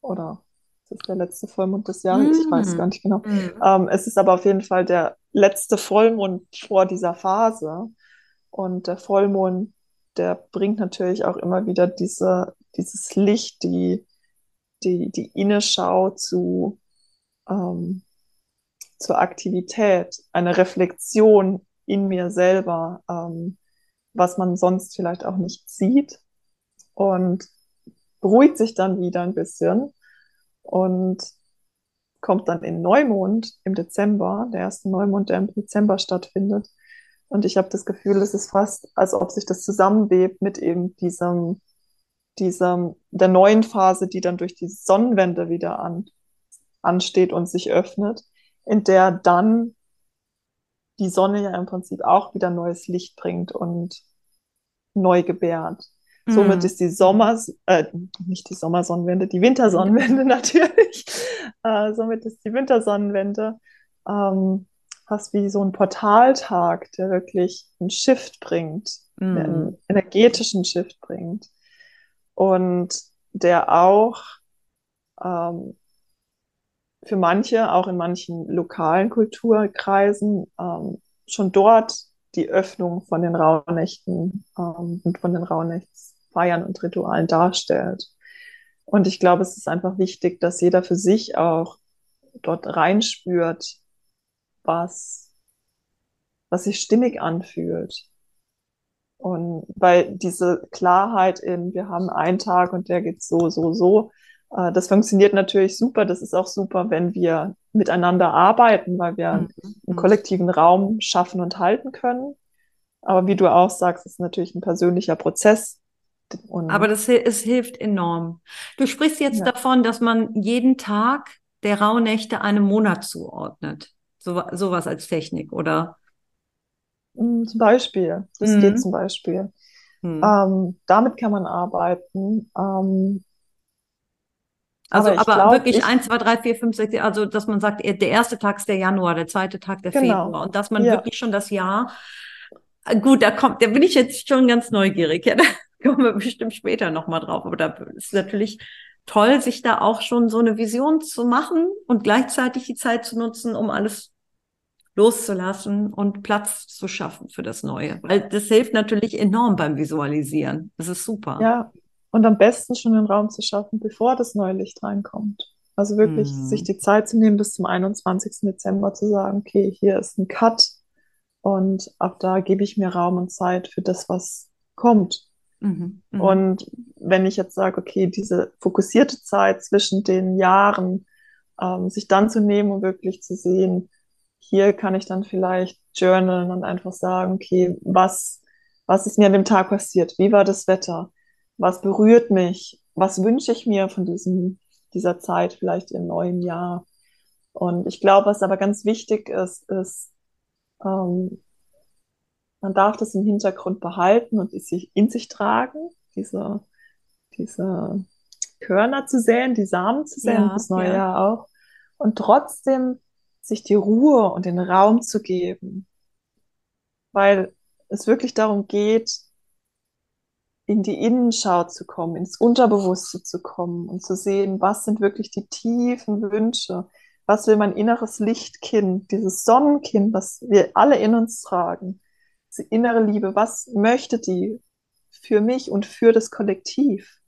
oder ist der letzte Vollmond des Jahres? Mm. Ich weiß gar nicht genau. Mm. Ähm, es ist aber auf jeden Fall der letzte Vollmond vor dieser Phase. Und der Vollmond, der bringt natürlich auch immer wieder diese, dieses Licht, die, die, die Innenschau zu, ähm, zur Aktivität, eine Reflexion in mir selber, ähm, was man sonst vielleicht auch nicht sieht und beruhigt sich dann wieder ein bisschen und kommt dann in Neumond im Dezember, der erste Neumond, der im Dezember stattfindet. Und ich habe das Gefühl, es ist fast, als ob sich das zusammenwebt mit eben diesem, diesem, der neuen Phase, die dann durch die Sonnenwende wieder an, ansteht und sich öffnet in der dann die Sonne ja im Prinzip auch wieder neues Licht bringt und neu gebärt. Mhm. Somit ist die Sommer, äh, nicht die Sommersonnenwende, die Wintersonnenwende natürlich. Äh, somit ist die Wintersonnenwende ähm, fast wie so ein Portaltag, der wirklich einen Shift bringt, mhm. der einen energetischen Shift bringt und der auch ähm, für manche, auch in manchen lokalen Kulturkreisen, ähm, schon dort die Öffnung von den Rauhnächten ähm, und von den Rauhnächtsfeiern und Ritualen darstellt. Und ich glaube, es ist einfach wichtig, dass jeder für sich auch dort reinspürt, was, was sich stimmig anfühlt. Und weil diese Klarheit in, wir haben einen Tag und der geht so, so, so, äh, das funktioniert natürlich super. Das ist auch super, wenn wir miteinander arbeiten, weil wir mhm. einen kollektiven Raum schaffen und halten können. Aber wie du auch sagst, ist natürlich ein persönlicher Prozess, Und Aber das es hilft enorm. Du sprichst jetzt ja. davon, dass man jeden Tag der Rauhnächte einem Monat zuordnet. So, sowas als Technik, oder? Mm, zum Beispiel. Das mhm. geht zum Beispiel. Mhm. Ähm, damit kann man arbeiten. Ähm, also, aber, aber glaub, wirklich ich, 1, 2, 3, 4, 5, 6, also dass man sagt, der erste Tag ist der Januar, der zweite Tag der genau. Februar und dass man ja. wirklich schon das Jahr, gut, da kommt, da bin ich jetzt schon ganz neugierig, ja, kommen wir bestimmt später nochmal drauf, aber da ist natürlich toll, sich da auch schon so eine Vision zu machen und gleichzeitig die Zeit zu nutzen, um alles loszulassen und Platz zu schaffen für das Neue. Weil das hilft natürlich enorm beim Visualisieren. Das ist super. Ja, und am besten schon den Raum zu schaffen, bevor das neue Licht reinkommt. Also wirklich mhm. sich die Zeit zu nehmen, bis zum 21. Dezember zu sagen, okay, hier ist ein Cut und ab da gebe ich mir Raum und Zeit für das, was kommt. Mhm. Mhm. Und wenn ich jetzt sage, okay, diese fokussierte Zeit zwischen den Jahren, ähm, sich dann zu nehmen und wirklich zu sehen, hier kann ich dann vielleicht journalen und einfach sagen, okay, was, was ist mir an dem Tag passiert? Wie war das Wetter? Was berührt mich? Was wünsche ich mir von diesem, dieser Zeit vielleicht im neuen Jahr? Und ich glaube, was aber ganz wichtig ist, ist, ähm, man darf das im Hintergrund behalten und sich in sich tragen, diese, diese Körner zu säen, die Samen zu säen, ja, das neue ja. Jahr auch. Und trotzdem sich die Ruhe und den Raum zu geben, weil es wirklich darum geht, in die Innenschau zu kommen, ins Unterbewusste zu kommen und zu sehen, was sind wirklich die tiefen Wünsche, was will mein inneres Lichtkind, dieses Sonnenkind, was wir alle in uns tragen, diese innere Liebe, was möchte die für mich und für das Kollektiv?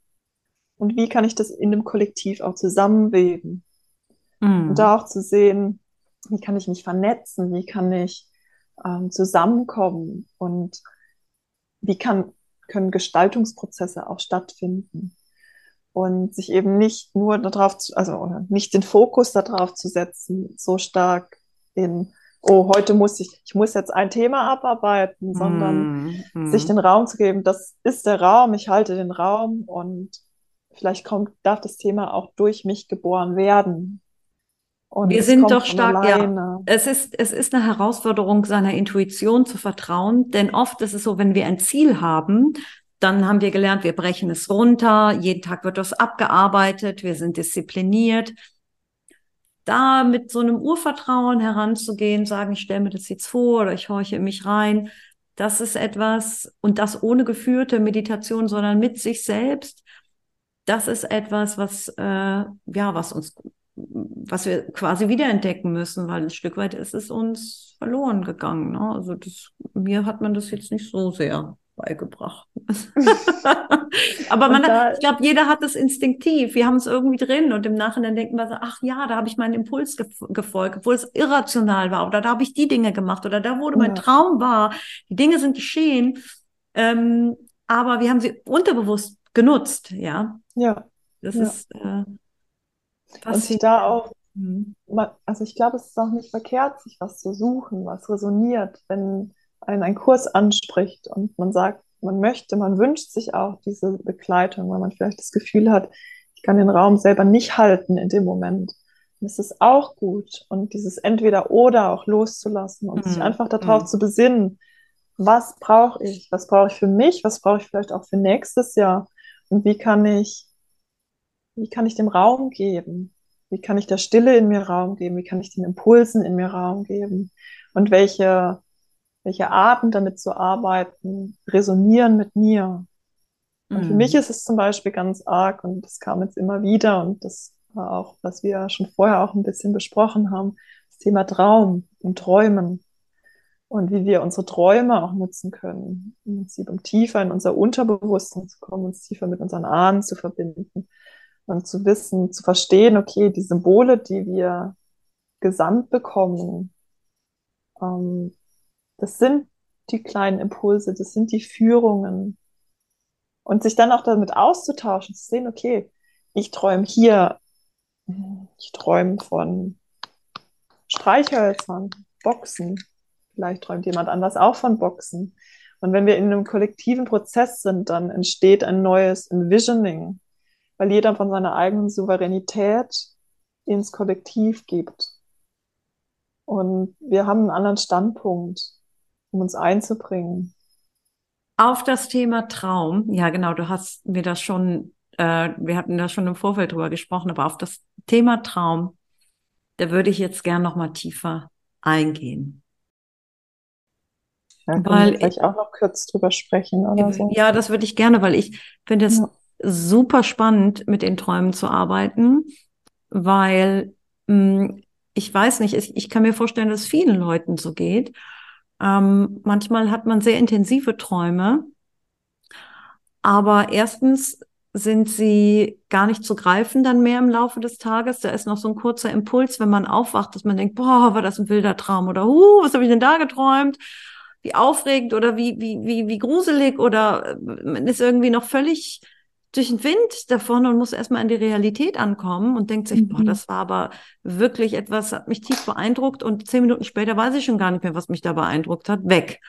Und wie kann ich das in dem Kollektiv auch zusammenweben? Mm. Und da auch zu sehen, wie kann ich mich vernetzen, wie kann ich ähm, zusammenkommen und wie kann, können Gestaltungsprozesse auch stattfinden. Und sich eben nicht nur darauf, zu, also nicht den Fokus darauf zu setzen, so stark in, oh, heute muss ich, ich muss jetzt ein Thema abarbeiten, sondern mm, mm. sich den Raum zu geben, das ist der Raum, ich halte den Raum und vielleicht kommt, darf das Thema auch durch mich geboren werden. Und wir sind doch stark, ja. Es ist, es ist eine Herausforderung, seiner Intuition zu vertrauen, denn oft ist es so, wenn wir ein Ziel haben, dann haben wir gelernt, wir brechen es runter, jeden Tag wird das abgearbeitet, wir sind diszipliniert. Da mit so einem Urvertrauen heranzugehen, sagen, ich stelle mir das jetzt vor oder ich horche in mich rein, das ist etwas, und das ohne geführte Meditation, sondern mit sich selbst, das ist etwas, was, äh, ja, was uns was wir quasi wiederentdecken müssen, weil ein Stück weit ist es uns verloren gegangen. Ne? Also das, mir hat man das jetzt nicht so sehr beigebracht. Aber man, da, ich glaube, jeder hat das instinktiv. Wir haben es irgendwie drin und im Nachhinein denken wir so, ach ja, da habe ich meinen Impuls gefolgt, obwohl es irrational war oder da habe ich die Dinge gemacht oder da wurde ja. mein Traum wahr. Die Dinge sind geschehen, ähm, aber wir haben sie unterbewusst genutzt, ja. Ja. Das ja. ist äh, sich da auch, mhm. also ich glaube, es ist auch nicht verkehrt, sich was zu suchen, was resoniert, wenn einen ein Kurs anspricht und man sagt, man möchte, man wünscht sich auch diese Begleitung, weil man vielleicht das Gefühl hat, ich kann den Raum selber nicht halten in dem Moment. Und es ist auch gut. Und dieses Entweder-Oder auch loszulassen und mhm. sich einfach darauf mhm. zu besinnen, was brauche ich? Was brauche ich für mich? Was brauche ich vielleicht auch für nächstes Jahr? Und wie kann ich wie kann ich dem Raum geben? Wie kann ich der Stille in mir Raum geben? Wie kann ich den Impulsen in mir Raum geben? Und welche, welche Arten damit zu arbeiten resonieren mit mir? Und für mich mhm. ist es zum Beispiel ganz arg, und das kam jetzt immer wieder, und das war auch, was wir schon vorher auch ein bisschen besprochen haben, das Thema Traum und Träumen und wie wir unsere Träume auch nutzen können, im Prinzip um tiefer in unser Unterbewusstsein zu kommen, uns tiefer mit unseren Ahnen zu verbinden und zu wissen, zu verstehen, okay, die Symbole, die wir gesandt bekommen, ähm, das sind die kleinen Impulse, das sind die Führungen. Und sich dann auch damit auszutauschen, zu sehen, okay, ich träume hier, ich träume von Streichhölzern, Boxen. Vielleicht träumt jemand anders auch von Boxen. Und wenn wir in einem kollektiven Prozess sind, dann entsteht ein neues Envisioning, weil jeder von seiner eigenen Souveränität ins Kollektiv gibt. Und wir haben einen anderen Standpunkt, um uns einzubringen. Auf das Thema Traum, ja genau, du hast mir das schon, äh, wir hatten da schon im Vorfeld drüber gesprochen, aber auf das Thema Traum, da würde ich jetzt gern noch mal tiefer eingehen. Ja, weil ich auch noch kurz drüber sprechen oder so. Ja, das würde ich gerne, weil ich finde es ja. super spannend, mit den Träumen zu arbeiten, weil mh, hm, ich weiß nicht, ich, ich kann mir vorstellen, dass es vielen Leuten so geht. Ähm, manchmal hat man sehr intensive Träume, aber erstens sind sie gar nicht zu greifen dann mehr im Laufe des Tages. Da ist noch so ein kurzer Impuls, wenn man aufwacht, dass man denkt, boah, war das ein wilder Traum oder uh, was habe ich denn da geträumt? Wie aufregend oder wie, wie, wie, wie gruselig oder äh, man ist irgendwie noch völlig durch den Wind davon und muss erstmal in die Realität ankommen und denkt sich, mhm. boah, das war aber wirklich etwas, hat mich tief beeindruckt und zehn Minuten später weiß ich schon gar nicht mehr, was mich da beeindruckt hat, weg.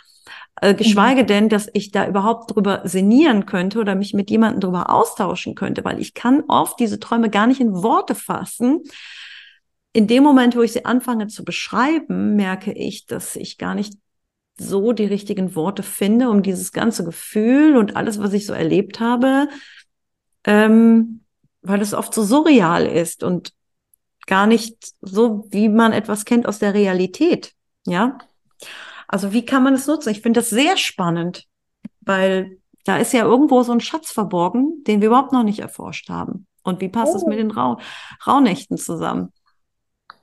Äh, geschweige mhm. denn, dass ich da überhaupt drüber sinnieren könnte oder mich mit jemandem drüber austauschen könnte, weil ich kann oft diese Träume gar nicht in Worte fassen. In dem Moment, wo ich sie anfange zu beschreiben, merke ich, dass ich gar nicht so die richtigen Worte finde, um dieses ganze Gefühl und alles, was ich so erlebt habe, ähm, weil es oft so surreal ist und gar nicht so, wie man etwas kennt aus der Realität. Ja. Also wie kann man es nutzen? Ich finde das sehr spannend, weil da ist ja irgendwo so ein Schatz verborgen, den wir überhaupt noch nicht erforscht haben. Und wie passt es mit den Rau Rauhnächten zusammen?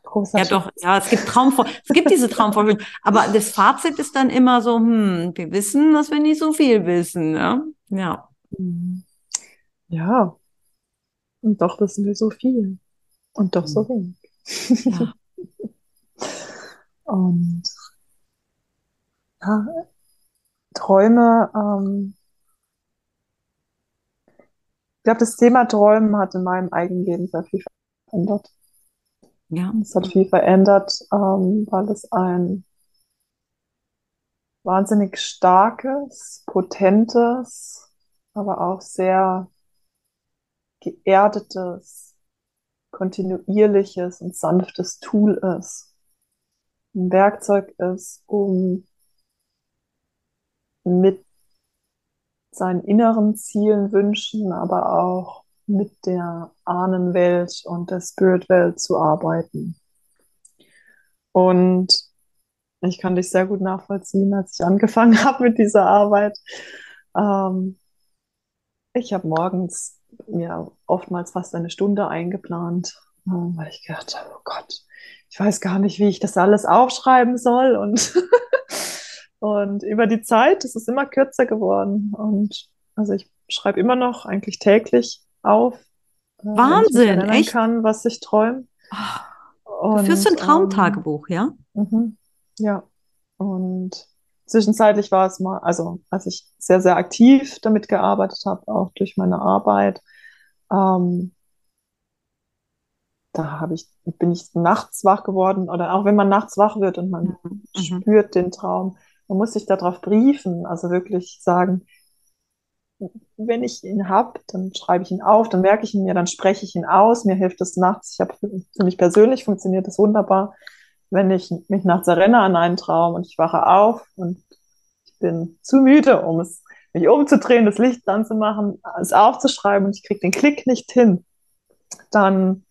Großer ja, Schatz. doch, ja, es gibt Traumvor es gibt diese Traumvorstellungen, aber das Fazit ist dann immer so, hm, wir wissen, dass wir nicht so viel wissen, ja. Ja. Mhm. Ja, und doch wissen wir so viel und doch so mhm. wenig. Ja. und ja, Träume, ähm, ich glaube, das Thema Träumen hat in meinem eigenen Leben sehr viel verändert. Ja. Es hat viel verändert, ähm, weil es ein wahnsinnig starkes, potentes, aber auch sehr geerdetes, kontinuierliches und sanftes Tool ist. Ein Werkzeug ist, um mit seinen inneren Zielen, Wünschen, aber auch mit der Ahnenwelt und der Spiritwelt zu arbeiten. Und ich kann dich sehr gut nachvollziehen, als ich angefangen habe mit dieser Arbeit. Ähm, ich habe morgens mir oftmals fast eine Stunde eingeplant, äh, weil ich gedacht habe, oh Gott, ich weiß gar nicht, wie ich das alles aufschreiben soll. Und, und über die Zeit ist es immer kürzer geworden. Und also ich schreibe immer noch eigentlich täglich auf. Äh, Wahnsinn, wenn ich echt? kann, was ich träume. Oh, du führst ein Traumtagebuch, ähm, ja? Mhm, ja. Und Zwischenzeitlich war es mal, also als ich sehr, sehr aktiv damit gearbeitet habe, auch durch meine Arbeit, ähm, da habe ich, bin ich nachts wach geworden oder auch wenn man nachts wach wird und man mhm. spürt den Traum, man muss sich darauf briefen, also wirklich sagen, wenn ich ihn habe, dann schreibe ich ihn auf, dann merke ich ihn mir, dann spreche ich ihn aus, mir hilft es nachts. Ich habe für mich persönlich funktioniert das wunderbar wenn ich mich nachts erinnere an einen Traum und ich wache auf und ich bin zu müde, um es mich umzudrehen, das Licht anzumachen, es aufzuschreiben und ich kriege den Klick nicht hin, dann,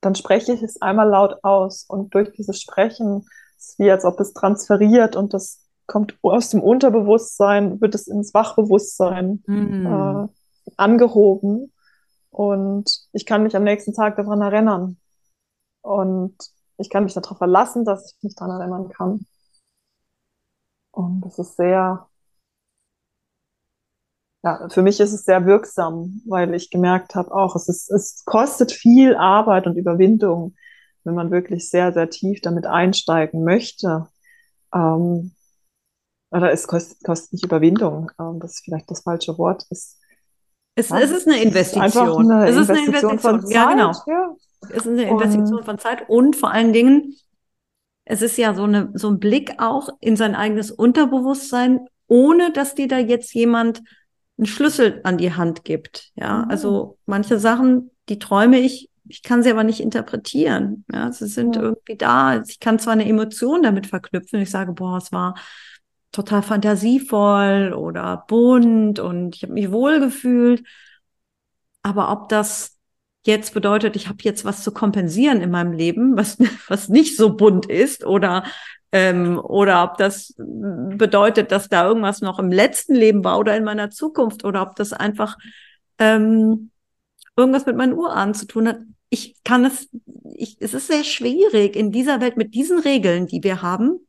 dann spreche ich es einmal laut aus und durch dieses Sprechen ist es wie als ob es transferiert und das kommt aus dem Unterbewusstsein, wird es ins Wachbewusstsein mhm. äh, angehoben und ich kann mich am nächsten Tag daran erinnern. Und ich kann mich darauf verlassen, dass ich mich daran erinnern kann. Und das ist sehr, ja, für mich ist es sehr wirksam, weil ich gemerkt habe, auch es ist, es kostet viel Arbeit und Überwindung, wenn man wirklich sehr, sehr tief damit einsteigen möchte. Ähm, oder es kostet, kostet nicht Überwindung, ähm, das ist vielleicht das falsche Wort. Es, es, ja, es ist eine Investition. Eine es ist eine Investition. Von Zeit, ja, genau. Ja. Es ist eine Investition und, von Zeit und vor allen Dingen, es ist ja so, eine, so ein Blick auch in sein eigenes Unterbewusstsein, ohne dass dir da jetzt jemand einen Schlüssel an die Hand gibt. Ja, mhm. also manche Sachen, die träume ich, ich kann sie aber nicht interpretieren. Ja, sie sind ja. irgendwie da. Ich kann zwar eine Emotion damit verknüpfen. Ich sage, boah, es war total fantasievoll oder bunt und ich habe mich wohlgefühlt. Aber ob das jetzt bedeutet, ich habe jetzt was zu kompensieren in meinem Leben, was, was nicht so bunt ist oder ähm, oder ob das bedeutet, dass da irgendwas noch im letzten Leben war oder in meiner Zukunft oder ob das einfach ähm, irgendwas mit meinen Urahnen zu tun hat. Ich kann es, ich, es ist sehr schwierig in dieser Welt mit diesen Regeln, die wir haben,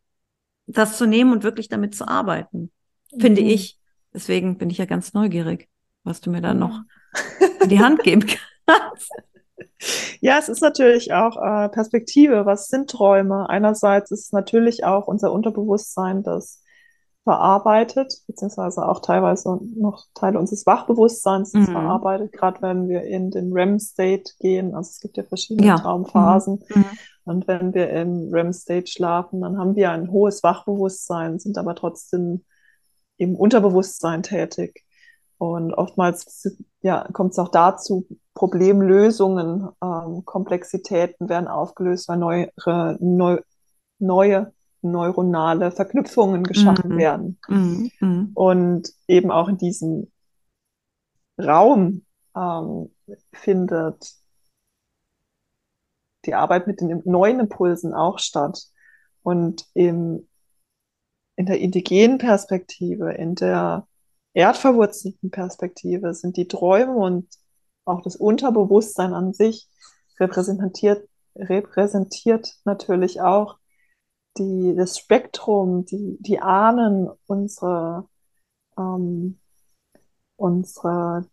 das zu nehmen und wirklich damit zu arbeiten, mhm. finde ich. Deswegen bin ich ja ganz neugierig, was du mir da noch in die Hand geben kannst. Ja, es ist natürlich auch äh, Perspektive. Was sind Träume? Einerseits ist es natürlich auch unser Unterbewusstsein, das verarbeitet, beziehungsweise auch teilweise noch Teile unseres Wachbewusstseins mhm. verarbeitet, gerade wenn wir in den REM-State gehen. Also es gibt ja verschiedene ja. Traumphasen. Mhm. mhm. Und wenn wir im REM-State schlafen, dann haben wir ein hohes Wachbewusstsein, sind aber trotzdem im Unterbewusstsein tätig. Und oftmals ja, kommt es auch dazu, Problemlösungen, ähm, Komplexitäten werden aufgelöst, weil neue, neu, neue neuronale Verknüpfungen geschaffen mhm. werden. Mhm. mhm. Und eben auch in diesem Raum ähm, findet die Arbeit mit den neuen Impulsen auch statt. Und im, in der indigenen Perspektive, in der erdverwurzelten Perspektive sind die Träume und auch das Unterbewusstsein an sich repräsentiert, repräsentiert natürlich auch die, das Spektrum, die, die Ahnen, unsere, ähm, unsere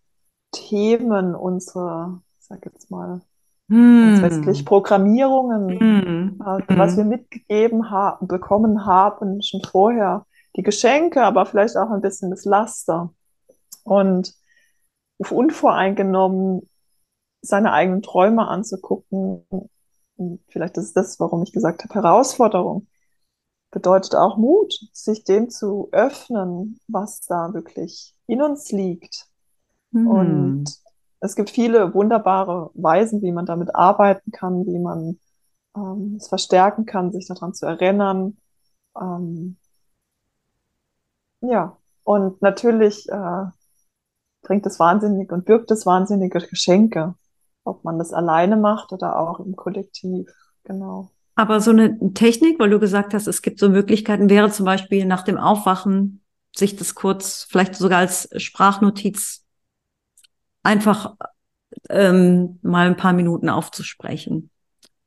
Themen, unsere, ich sag jetzt mal, hm. westlich Programmierungen, hm. äh, was hm. wir mitgegeben haben, bekommen haben schon vorher, die Geschenke, aber vielleicht auch ein bisschen das Laster. Und unvoreingenommen seine eigenen Träume anzugucken. Und vielleicht ist das, warum ich gesagt habe, Herausforderung bedeutet auch Mut, sich dem zu öffnen, was da wirklich in uns liegt. Mhm. Und es gibt viele wunderbare Weisen, wie man damit arbeiten kann, wie man ähm, es verstärken kann, sich daran zu erinnern. Ähm, ja, und natürlich äh, bringt es wahnsinnig und birgt es wahnsinnige Geschenke, ob man das alleine macht oder auch im Kollektiv. Genau. Aber so eine Technik, weil du gesagt hast, es gibt so Möglichkeiten, wäre zum Beispiel nach dem Aufwachen, sich das kurz, vielleicht sogar als Sprachnotiz einfach ähm, mal ein paar Minuten aufzusprechen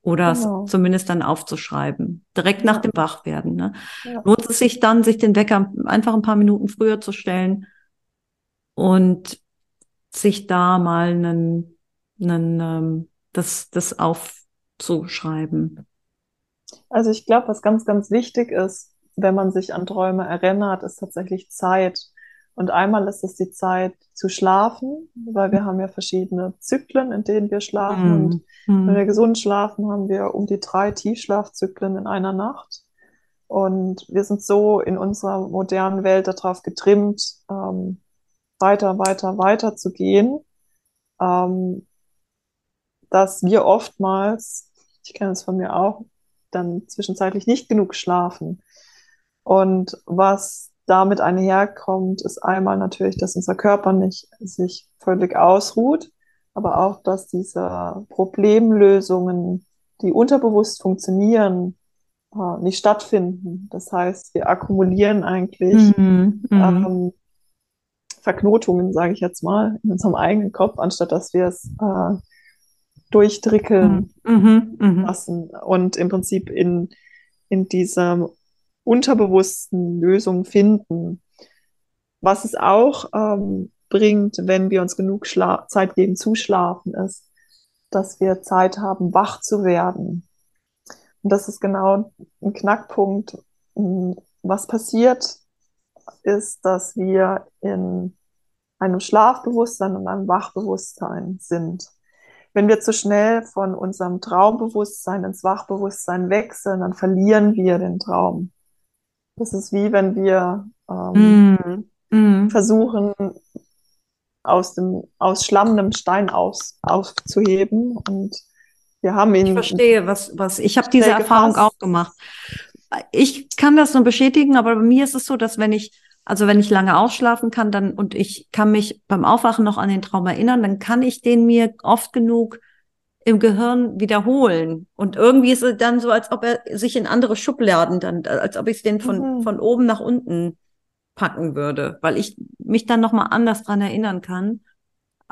oder genau. zumindest dann aufzuschreiben, direkt ja. nach dem Wachwerden. Ne? Ja. Lohnt es sich dann, sich den Wecker einfach ein paar Minuten früher zu stellen und sich da mal einen, einen, ähm, das, das aufzuschreiben? Also ich glaube, was ganz, ganz wichtig ist, wenn man sich an Träume erinnert, ist tatsächlich Zeit. Und einmal ist es die Zeit zu schlafen, weil wir haben ja verschiedene Zyklen, in denen wir schlafen. Mm. Und mm. wenn wir gesund schlafen, haben wir um die drei Tiefschlafzyklen in einer Nacht. Und wir sind so in unserer modernen Welt darauf getrimmt, ähm, weiter, weiter, weiter zu gehen, ähm, dass wir oftmals, ich kenne es von mir auch, dann zwischenzeitlich nicht genug schlafen. Und was damit einherkommt, ist einmal natürlich, dass unser Körper nicht sich völlig ausruht, aber auch, dass diese Problemlösungen, die unterbewusst funktionieren, äh, nicht stattfinden. Das heißt, wir akkumulieren eigentlich mhm, mhm. ähm, Verknotungen, sage ich jetzt mal, in unserem eigenen Kopf, anstatt dass wir es äh, durchdrickeln mhm, mhm, lassen und im Prinzip in, in diesem unterbewussten Lösungen finden. Was es auch ähm, bringt, wenn wir uns genug Schla Zeit geben zu schlafen, ist, dass wir Zeit haben, wach zu werden. Und das ist genau ein Knackpunkt. Was passiert, ist, dass wir in einem Schlafbewusstsein und einem Wachbewusstsein sind. Wenn wir zu schnell von unserem Traumbewusstsein ins Wachbewusstsein wechseln, dann verlieren wir den Traum. Das ist wie wenn wir ähm, Mm, mm. versuchen, aus dem aus Schlamm einen Stein aus, aufzuheben und wir haben ihn Ich verstehe, was, was, ich habe diese Erfahrung gefasst. auch gemacht. Ich kann das nur bestätigen, aber bei mir ist es so, dass wenn ich, also wenn ich lange ausschlafen kann, dann, und ich kann mich beim Aufwachen noch an den Traum erinnern, dann kann ich den mir oft genug im Gehirn wiederholen. Und irgendwie ist es dann so, als ob er sich in andere Schubladen dann, als ob ich es den von, Mhm. von oben nach unten packen würde, weil ich mich dann nochmal anders dran erinnern kann,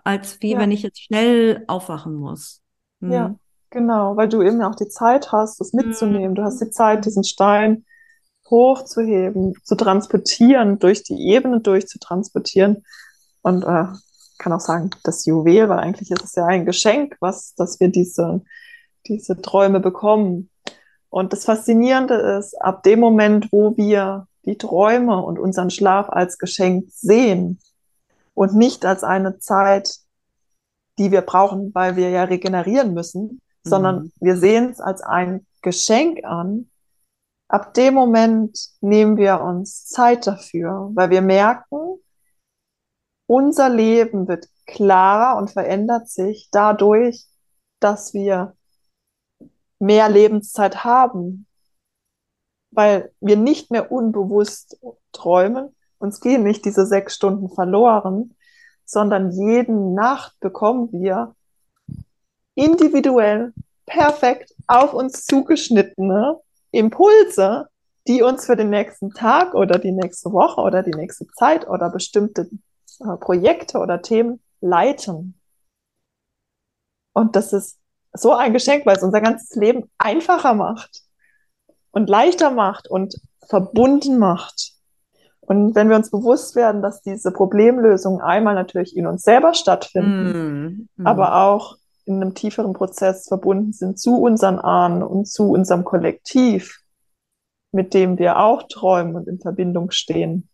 als wie Ja. wenn ich jetzt schnell aufwachen muss. Hm. Ja, genau, weil du eben auch die Zeit hast, das mitzunehmen. Du hast die Zeit, diesen Stein hochzuheben, zu transportieren, durch die Ebene durchzutransportieren. Und äh, kann auch sagen, das Juwel, weil eigentlich ist es ja ein Geschenk, was, dass wir diese, diese Träume bekommen. Und das Faszinierende ist, ab dem Moment, wo wir die Träume und unseren Schlaf als Geschenk sehen und nicht als eine Zeit, die wir brauchen, weil wir ja regenerieren müssen, sondern Mhm. wir sehen es als ein Geschenk an. Ab dem Moment nehmen wir uns Zeit dafür, weil wir merken, unser Leben wird klarer und verändert sich dadurch, dass wir mehr Lebenszeit haben, weil wir nicht mehr unbewusst träumen. Uns gehen nicht diese sechs Stunden verloren, sondern jede Nacht bekommen wir individuell, perfekt auf uns zugeschnittene Impulse, die uns für den nächsten Tag oder die nächste Woche oder die nächste Zeit oder bestimmte äh, Projekte oder Themen leiten. Und das ist so ein Geschenk, weil es unser ganzes Leben einfacher macht und leichter macht und verbunden macht. Und wenn wir uns bewusst werden, dass diese Problemlösungen einmal natürlich in uns selber stattfinden, Mm, mm. aber auch in einem tieferen Prozess verbunden sind zu unseren Ahnen und zu unserem Kollektiv, mit dem wir auch träumen und in Verbindung stehen,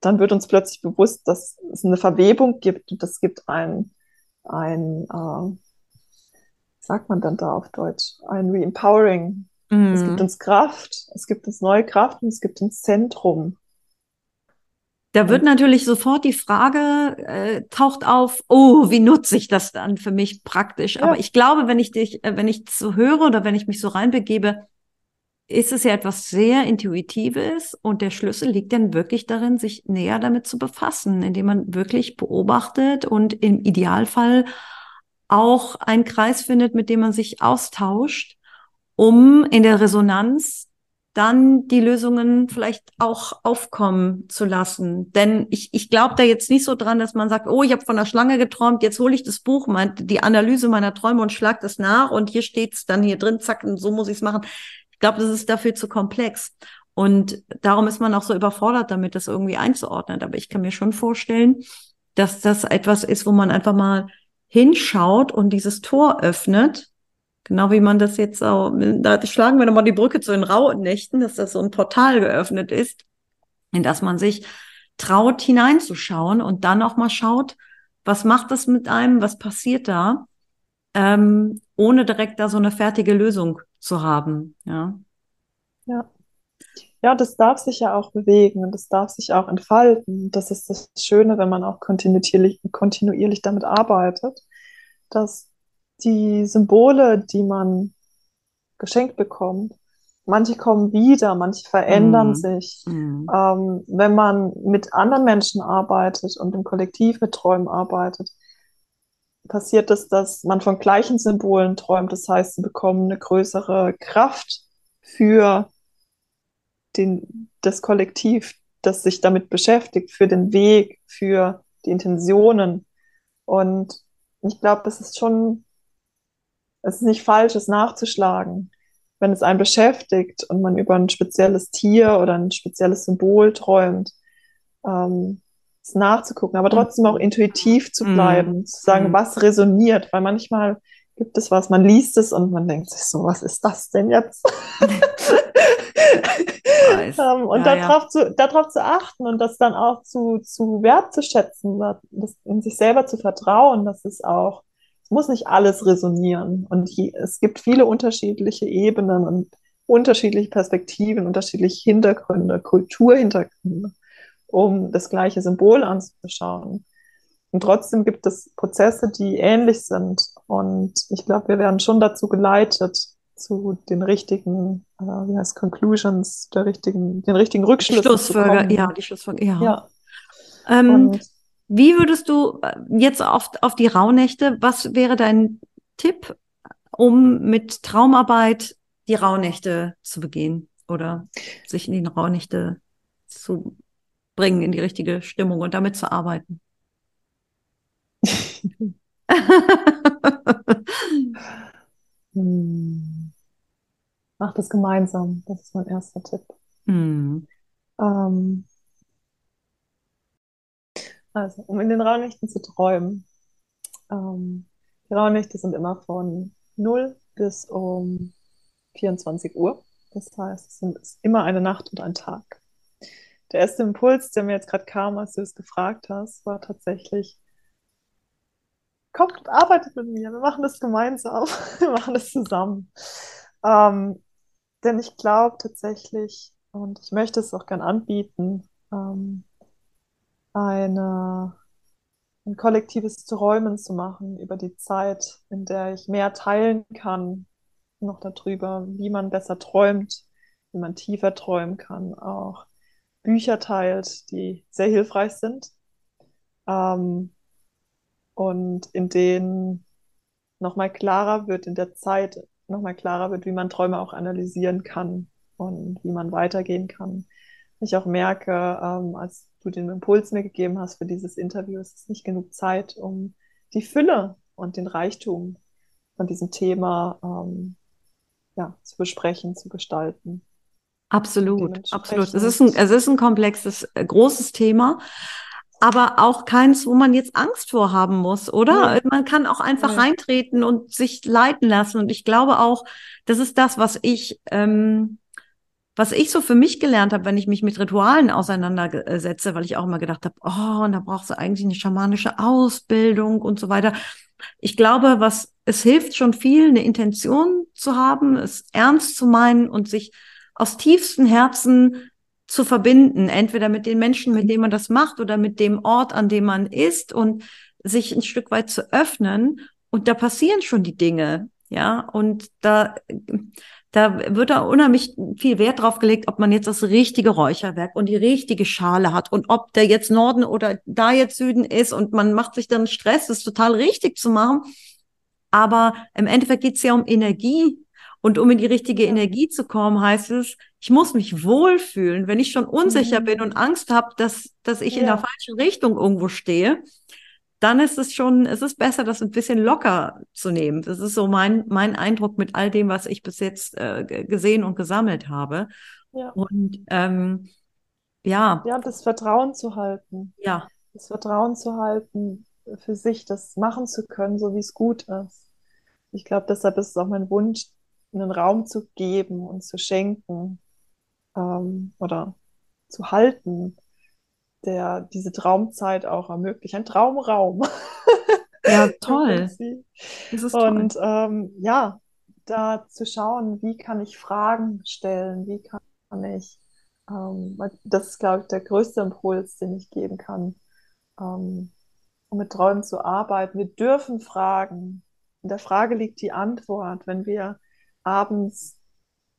dann wird uns plötzlich bewusst, dass es eine Verwebung gibt und es gibt ein, ein äh, wie sagt man dann da auf Deutsch, ein Re-Empowering. Es gibt uns Kraft, es gibt uns neue Kraft und es gibt uns Zentrum. Da wird natürlich sofort die Frage, äh, taucht auf, oh, wie nutze ich das dann für mich praktisch? Ja. Aber ich glaube, wenn ich dich, äh, wenn ich so höre oder wenn ich mich so reinbegebe, ist es ja etwas sehr Intuitives und der Schlüssel liegt dann wirklich darin, sich näher damit zu befassen, indem man wirklich beobachtet und im Idealfall auch einen Kreis findet, mit dem man sich austauscht, um in der Resonanz dann die Lösungen vielleicht auch aufkommen zu lassen. Denn ich, ich glaube da jetzt nicht so dran, dass man sagt, oh, ich habe von der Schlange geträumt, jetzt hole ich das Buch, mein, die Analyse meiner Träume und schlag das nach und hier steht's dann hier drin, zack, und so muss ich es machen. Ich glaube, das ist dafür zu komplex. Und darum ist man auch so überfordert damit, das irgendwie einzuordnen. Aber ich kann mir schon vorstellen, dass das etwas ist, wo man einfach mal hinschaut und dieses Tor öffnet. Genau wie man das jetzt auch, da schlagen wir nochmal die Brücke zu den Rauhnächten, dass das so ein Portal geöffnet ist, in das man sich traut hineinzuschauen und dann auch mal schaut, was macht das mit einem, was passiert da, ähm, ohne direkt da so eine fertige Lösung zu haben. Ja. Ja. Ja, das darf sich ja auch bewegen und das darf sich auch entfalten. Das ist das Schöne, wenn man auch kontinuierlich, kontinuierlich damit arbeitet, dass die Symbole, die man geschenkt bekommt, manche kommen wieder, manche verändern Mhm. sich. Mhm. Ähm, wenn man mit anderen Menschen arbeitet und im Kollektiv mit Träumen arbeitet, passiert es, dass man von gleichen Symbolen träumt. Das heißt, sie bekommen eine größere Kraft für den, das Kollektiv, das sich damit beschäftigt, für den Weg, für die Intentionen. Und ich glaube, es ist schon, es ist nicht falsch, es nachzuschlagen. Wenn es einen beschäftigt und man über ein spezielles Tier oder ein spezielles Symbol träumt, ähm, es nachzugucken, aber trotzdem auch intuitiv zu Mhm. bleiben, zu sagen, Mhm. was resoniert, weil manchmal gibt es was, man liest es und man denkt sich so, was ist das denn jetzt? Weiß. Ähm, und Ja, darauf zu, darauf zu achten und das dann auch zu, zu wertzuschätzen, das in sich selber zu vertrauen, dass es auch, muss nicht alles resonieren und je, es gibt viele unterschiedliche Ebenen und unterschiedliche Perspektiven, unterschiedliche Hintergründe, Kulturhintergründe, um das gleiche Symbol anzuschauen. Und trotzdem gibt es Prozesse, die ähnlich sind. Und ich glaube, wir werden schon dazu geleitet, zu den richtigen, äh, wie heißt Conclusions, der richtigen, den richtigen Rückschlüssen Schlussfolger, ja, die Schlussfolger, ja. ja. Ähm, wie würdest du äh, jetzt auf, auf die Rauhnächte, was wäre dein Tipp, um mit Traumarbeit die Rauhnächte zu begehen oder sich in die Rauhnächte zu bringen, in die richtige Stimmung und damit zu arbeiten? hm. Mach das gemeinsam. Das ist mein erster Tipp. Hm. Ähm, also, um in den Raunächten zu träumen. Ähm, die Raunächte sind immer von 0 bis um 24 Uhr. Das heißt, es ist immer eine Nacht und ein Tag. Der erste Impuls, der mir jetzt gerade kam, als du es gefragt hast, war tatsächlich, kommt, arbeitet mit mir, wir machen das gemeinsam, wir machen das zusammen. Ähm, denn ich glaube tatsächlich, und ich möchte es auch gern anbieten, ähm, eine, ein kollektives Träumen zu machen über die Zeit, in der ich mehr teilen kann, noch darüber, wie man besser träumt, wie man tiefer träumen kann, auch Bücher teilt, die sehr hilfreich sind ähm, und in denen nochmal klarer wird, in der Zeit nochmal klarer wird, wie man Träume auch analysieren kann und wie man weitergehen kann. Ich auch merke, ähm, als du den Impuls mir gegeben hast für dieses Interview, es ist nicht genug Zeit, um die Fülle und den Reichtum von diesem Thema ähm, ja, zu besprechen, zu gestalten. Absolut, absolut. Es ist ein, es ist ein komplexes, äh, großes Thema, aber auch keins, wo man jetzt Angst vorhaben muss, oder? Ja. Man kann auch einfach ja. reintreten und sich leiten lassen. Und ich glaube auch, das ist das, was ich ähm, was ich so für mich gelernt habe, wenn ich mich mit Ritualen auseinandersetze, weil ich auch immer gedacht habe, oh, und da brauchst du eigentlich eine schamanische Ausbildung und so weiter. Ich glaube, was es hilft schon viel, eine Intention zu haben, es ernst zu meinen und sich aus tiefstem Herzen zu verbinden, entweder mit den Menschen, mit denen man das macht oder mit dem Ort, an dem man ist und sich ein Stück weit zu öffnen. Und da passieren schon die Dinge. Ja, und da, da wird da unheimlich viel Wert drauf gelegt, ob man jetzt das richtige Räucherwerk und die richtige Schale hat und ob der jetzt Norden oder da jetzt Süden ist und man macht sich dann Stress, das total richtig zu machen. Aber im Endeffekt geht es ja um Energie. Und um in die richtige Energie zu kommen, heißt es, ich muss mich wohlfühlen. Wenn ich schon unsicher mhm. bin und Angst habe, dass, dass ich ja. in der falschen Richtung irgendwo stehe, dann ist es schon, es ist besser, das ein bisschen locker zu nehmen. Das ist so mein, mein Eindruck mit all dem, was ich bis jetzt äh, gesehen und gesammelt habe. Ja. Und ähm, ja. Ja, das Vertrauen zu halten. Ja. Das Vertrauen zu halten, für sich das machen zu können, so wie es gut ist. Ich glaube, deshalb ist es auch mein Wunsch, einen Raum zu geben und zu schenken ähm, oder zu halten, der diese Traumzeit auch ermöglicht. Ein Traumraum. Ja, toll. Das ist Und toll. Ähm, ja, da zu schauen, wie kann ich Fragen stellen, wie kann ich, ähm, das ist, glaube ich, der größte Impuls, den ich geben kann, ähm, um mit Träumen zu arbeiten. Wir dürfen fragen. In der Frage liegt die Antwort. Wenn wir abends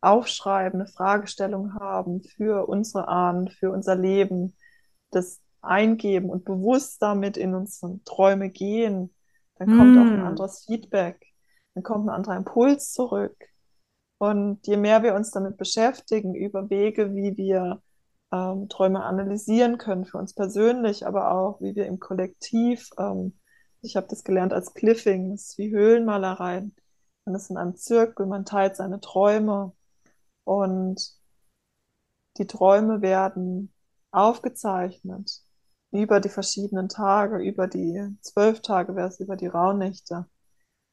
aufschreiben, eine Fragestellung haben für unsere Ahnen, für unser Leben, das eingeben und bewusst damit in unsere Träume gehen, dann kommt mm. auch ein hm. anderes Feedback, dann kommt ein anderer Impuls zurück. Und je mehr wir uns damit beschäftigen, über Wege, wie wir ähm, Träume analysieren können für uns persönlich, aber auch wie wir im Kollektiv, ähm, ich habe das gelernt als Cliffings, wie Höhlenmalereien. Man ist in einem Zirkel, man teilt seine Träume und die Träume werden aufgezeichnet über die verschiedenen Tage, über die zwölf Tage wäre es über die Rauhnächte.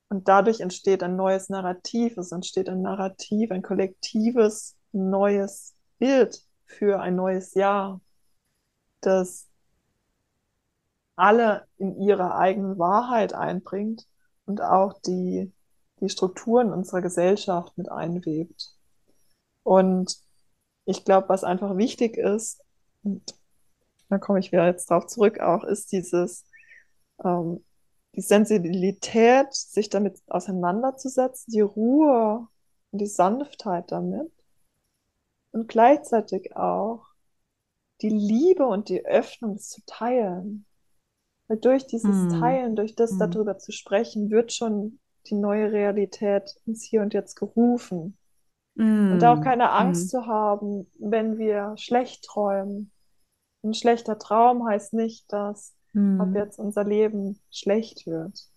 Und dadurch entsteht ein neues Narrativ. Es entsteht ein Narrativ, ein kollektives neues Bild für ein neues Jahr, das alle in ihrer eigenen Wahrheit einbringt und auch die, die Strukturen unserer Gesellschaft mit einwebt. Und ich glaube, was einfach wichtig ist, und da komme ich wieder jetzt drauf zurück, auch ist dieses, ähm, die Sensibilität, sich damit auseinanderzusetzen, die Ruhe und die Sanftheit damit und gleichzeitig auch die Liebe und die Öffnung zu teilen. Weil durch dieses mm. Teilen, durch das mm. darüber zu sprechen, wird schon die neue Realität ins Hier und Jetzt gerufen. Mm. Und auch keine Angst zu haben, wenn wir schlecht träumen. Ein schlechter Traum heißt nicht, dass ab jetzt unser Leben schlecht wird.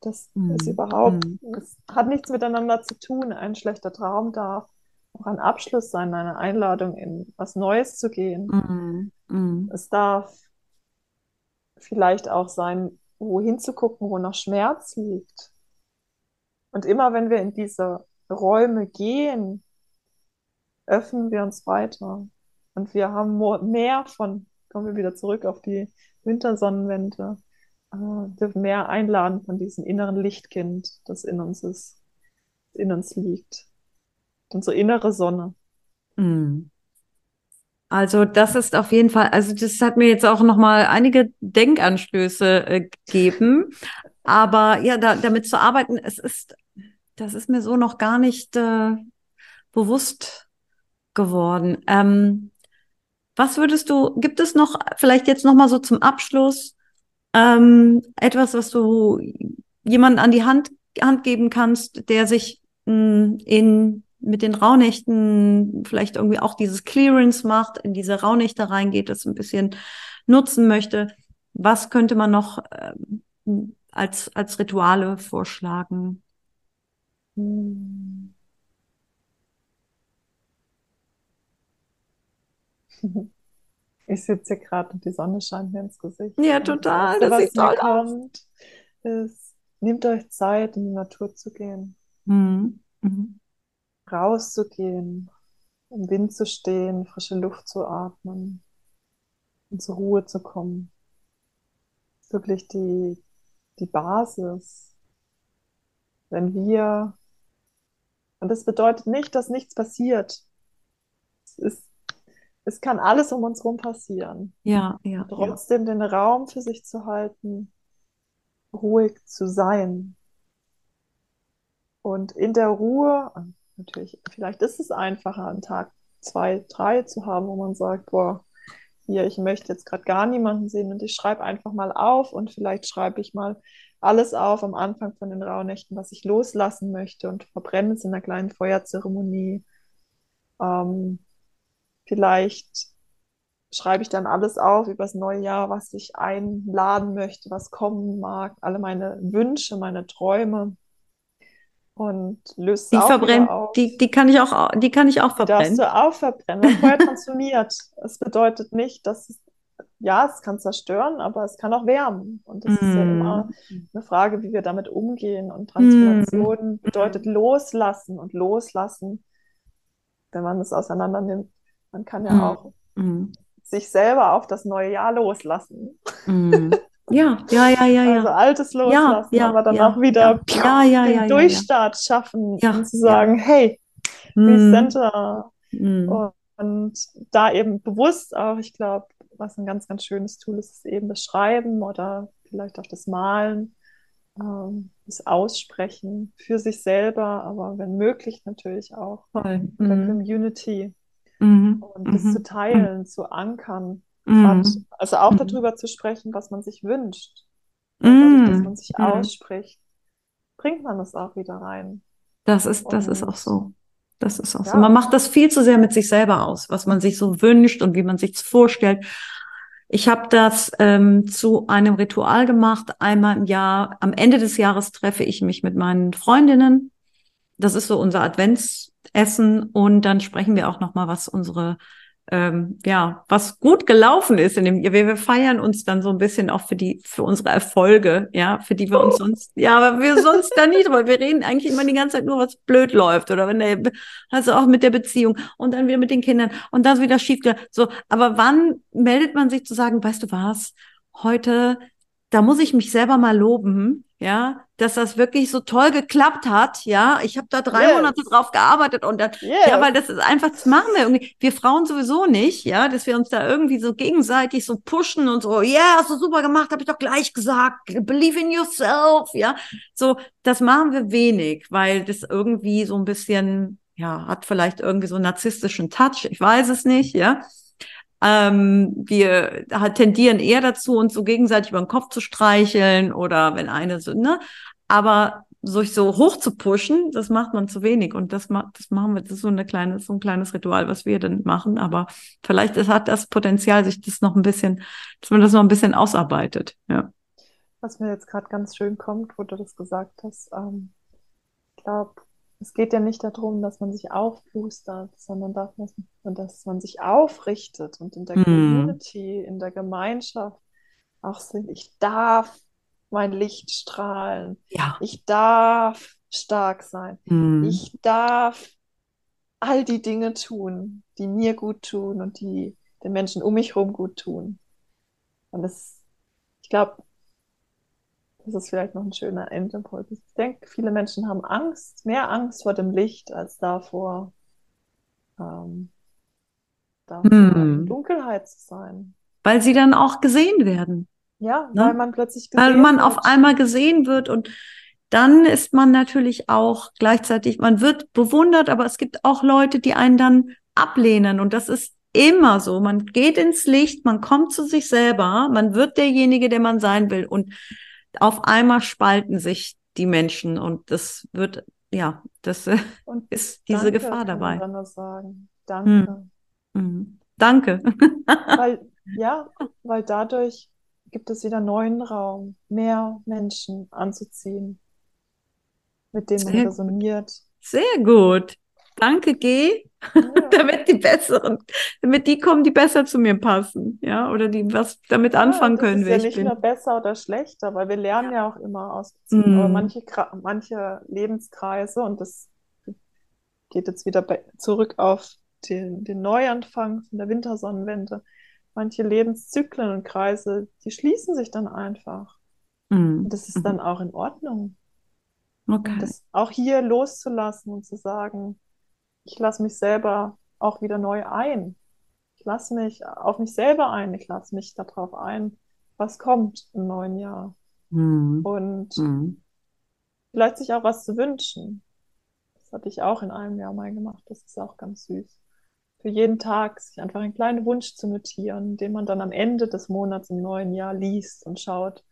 Das ist überhaupt, es hat nichts miteinander zu tun. Ein schlechter Traum darf auch ein Abschluss sein, eine Einladung in was Neues zu gehen. Mm. Es darf vielleicht auch sein, wohin zu gucken, wo noch Schmerz liegt. Und immer wenn wir in diese Räume gehen, öffnen wir uns weiter. Und wir haben mehr von, kommen wir wieder zurück auf die Wintersonnenwende, äh, dürfen mehr einladen von diesem inneren Lichtkind, das in uns ist, in uns liegt unsere innere Sonne. Mhm. Also das ist auf jeden Fall, also das hat mir jetzt auch noch mal einige Denkanstöße äh, gegeben. Aber ja, da, damit zu arbeiten, es ist, das ist mir so noch gar nicht äh, bewusst geworden. Ähm, was würdest du, gibt es noch vielleicht jetzt noch mal so zum Abschluss ähm, etwas, was du jemandem an die Hand, Hand geben kannst, der sich mh, hm, in mit den Rauhnächten vielleicht irgendwie auch dieses Clearance macht, in diese Rauhnächte reingeht, das ein bisschen nutzen möchte. Was könnte man noch ähm, als, als Rituale vorschlagen? Ich sitze hier gerade und die Sonne scheint mir ins Gesicht. Ja, total. Das, das sieht toll kommt, ist, nehmt euch Zeit, in die Natur zu gehen. Mhm. Mhm rauszugehen, im Wind zu stehen, frische Luft zu atmen und zur Ruhe zu kommen. Wirklich die, die Basis. Wenn wir, und das bedeutet nicht, dass nichts passiert. Es ist, es kann alles um uns herum passieren. Ja, ja. Trotzdem ja. den Raum für sich zu halten, ruhig zu sein. Und in der Ruhe, natürlich, vielleicht ist es einfacher, einen Tag zwei, drei zu haben, wo man sagt, boah, hier, ich möchte jetzt gerade gar niemanden sehen und ich schreibe einfach mal auf und vielleicht schreibe ich mal alles auf am Anfang von den Rauhnächten, was ich loslassen möchte und verbrenne es in einer kleinen Feuerzeremonie. Ähm, vielleicht schreibe ich dann alles auf über das neue Jahr, was ich einladen möchte, was kommen mag, alle meine Wünsche, meine Träume und löst die verbrennen, die, die kann ich auch, die kann ich auch verbrennen. Die darfst du auch verbrennen. Feuer transformiert. Es bedeutet nicht, dass es, ja, es kann zerstören, aber es kann auch wärmen. Und das mm. ist ja mm. immer eine Frage, wie wir damit umgehen. Und Transformation mm. bedeutet loslassen und loslassen, wenn man es auseinander nimmt. Man kann ja mm. auch mm. sich selber auf das neue Jahr loslassen. Mm. Ja, ja, ja, ja, ja. Also altes loslassen, ja, ja, aber dann ja, auch wieder ja, ja, den Durchstart schaffen und zu sagen, hey, mm. Center. Mm. Und da eben bewusst auch, ich glaube, was ein ganz, ganz schönes Tool ist, ist eben das Schreiben oder vielleicht auch das Malen, ähm, das Aussprechen für sich selber, aber wenn möglich natürlich auch Voll. der mm. Community. Mhm. Und das mhm. zu teilen, zu ankern hat. Mhm. Also auch mhm. darüber zu sprechen, was man sich wünscht. Dadurch, dass man sich ausspricht, bringt man das auch wieder rein. Das ist, das ist auch so. Das ist auch ja. so. Man macht das viel zu sehr mit sich selber aus, was man sich so wünscht und wie man sich vorstellt. Ich habe das ähm, zu einem Ritual gemacht. Einmal im Jahr, am Ende des Jahres treffe ich mich mit meinen Freundinnen. Das ist so unser Adventsessen und dann sprechen wir auch noch mal, was unsere ähm, ja, was gut gelaufen ist in dem. Wir, wir feiern uns dann so ein bisschen auch für die, für unsere Erfolge, ja, für die wir uns sonst, ja, aber wir sonst da nicht, weil wir reden eigentlich immer die ganze Zeit nur, was blöd läuft oder wenn der, also auch mit der Beziehung und dann wieder mit den Kindern und dann wieder schief, so. Aber wann meldet man sich zu sagen, weißt du was, heute, da muss ich mich selber mal loben, ja, dass das wirklich so toll geklappt hat, ja. Ich habe da drei Yes. Monate drauf gearbeitet und dann, Yes. ja, weil das ist einfach, das machen wir irgendwie. Wir Frauen sowieso nicht, ja, dass wir uns da irgendwie so gegenseitig so pushen und so, ja, yeah, hast du super gemacht, habe ich doch gleich gesagt, believe in yourself, ja. So, das machen wir wenig, weil das irgendwie so ein bisschen, ja, hat vielleicht irgendwie so einen narzisstischen Touch, ich weiß es nicht, ja. Ähm, wir tendieren eher dazu, uns so gegenseitig über den Kopf zu streicheln oder wenn eine so, ne? Aber sich so hoch zu pushen, das macht man zu wenig. Und das, ma das machen wir, das ist so eine kleine, so ein kleines Ritual, was wir dann machen. Aber vielleicht ist, hat das Potenzial, sich das noch ein bisschen, dass man das noch ein bisschen ausarbeitet. Ja. Was mir jetzt gerade ganz schön kommt, wo du das gesagt hast, ähm, ich glaube, es geht ja nicht darum, dass man sich aufplustert, sondern dass man sich aufrichtet und in der Mhm. Community, in der Gemeinschaft auch sind, ich darf mein Licht strahlen, Ja. ich darf stark sein, Mhm. ich darf all die Dinge tun, die mir gut tun und die den Menschen um mich herum gut tun. Und das, ich glaube, das ist vielleicht noch ein schöner Endimpuls. Ich denke, viele Menschen haben Angst, mehr Angst vor dem Licht als davor, ähm, davor Hm. Dunkelheit zu sein. Weil sie dann auch gesehen werden. Ja, Ne? weil man plötzlich weil gesehen man auf wird. einmal gesehen wird und dann ist man natürlich auch gleichzeitig, man wird bewundert, aber es gibt auch Leute, die einen dann ablehnen und das ist immer so. Man geht ins Licht, man kommt zu sich selber, man wird derjenige, der man sein will und auf einmal spalten sich die Menschen und das wird, ja, das Und ist diese danke Gefahr kann man dabei. dann nur sagen. Danke. Mhm. Danke. Weil, ja, weil dadurch gibt es wieder neuen Raum, mehr Menschen anzuziehen, mit denen man Sehr gut. resoniert. Sehr gut. Danke, G. Ja. damit die besseren, damit die kommen, die besser zu mir passen, ja, oder die was damit anfangen Ja, das können, ist wer ja ich nicht bin. nur besser oder schlechter, weil wir lernen ja, auch immer aus Beziehungen. Aber Mhm. manche, Gra- manche Lebenskreise, und das geht jetzt wieder bei, zurück auf den, den Neuanfang von der Wintersonnenwende, manche Lebenszyklen und Kreise, die schließen sich dann einfach. Mhm. Und das ist dann auch in Ordnung. Okay. Das auch hier loszulassen und zu sagen, ich lasse mich selber auch wieder neu ein. Ich lasse mich auf mich selber ein. Ich lasse mich darauf ein, was kommt im neuen Jahr. Mhm. Und Mhm. vielleicht sich auch was zu wünschen. Das hatte ich auch in einem Jahr mal gemacht. Das ist auch ganz süß. Für jeden Tag sich einfach einen kleinen Wunsch zu notieren, den man dann am Ende des Monats im neuen Jahr liest und schaut,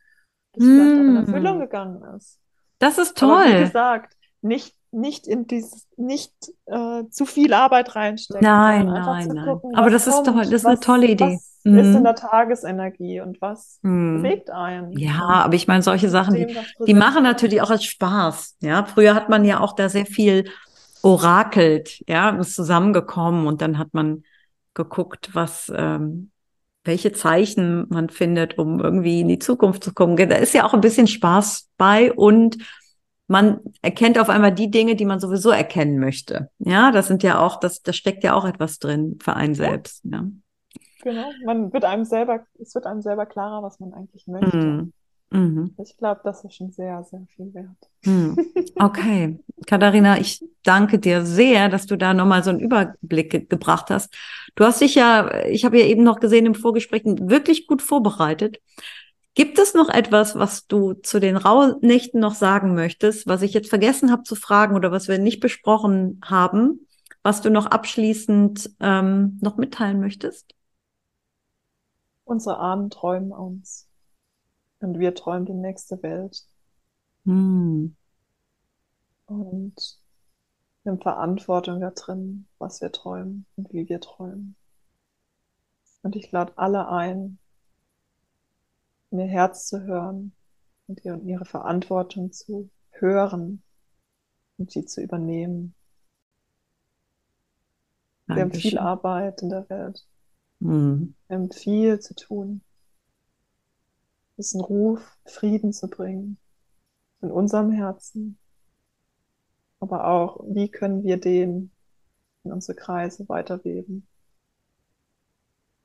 dass vielleicht auch in Mm. Erfüllung gegangen ist. Das ist Aber wie toll. gesagt, nicht, nicht in dieses, nicht äh, zu viel Arbeit reinstecken, Nein, nein, nein. gucken, Aber das ist kommt, toll, das ist eine was, tolle Idee. was ist in Mhm. der Tagesenergie und was Mhm. bewegt einen. Ja, aber ich meine, solche Sachen, dem, die, die machen ist. natürlich auch als Spaß. Ja, früher hat man ja auch da sehr viel orakelt, ja, ist zusammengekommen und dann hat man geguckt, was, ähm, welche Zeichen man findet, um irgendwie in die Zukunft zu kommen. Da ist ja auch ein bisschen Spaß bei und man erkennt auf einmal die Dinge, die man sowieso erkennen möchte. Ja, das sind ja auch, das, da steckt ja auch etwas drin für einen selbst. Ja. Genau, man wird einem selber, es wird einem selber klarer, was man eigentlich möchte. Mhm. Mhm. Ich glaube, das ist schon sehr, sehr viel wert. Hm. Okay, Katharina, ich danke dir sehr, dass du da nochmal so einen Überblick ge gebracht hast. Du hast dich ja, ich habe ja eben noch gesehen im Vorgespräch, wirklich gut vorbereitet. Gibt es noch etwas, was du zu den Rauhnächten noch sagen möchtest, was ich jetzt vergessen habe zu fragen oder was wir nicht besprochen haben, was du noch abschließend ähm, noch mitteilen möchtest? Unsere Ahnen träumen uns. Und wir träumen die nächste Welt. Hm. Und haben Verantwortung da drin, was wir träumen und wie wir träumen. Und ich lade alle ein, in ihr Herz zu hören und ihr- ihre Verantwortung zu hören und sie zu übernehmen. Wir haben viel Dankeschön. Arbeit in der Welt. Hm. Wir haben viel zu tun. Es ist ein Ruf, Frieden zu bringen in unserem Herzen. Aber auch, wie können wir den in unsere Kreise weiterweben?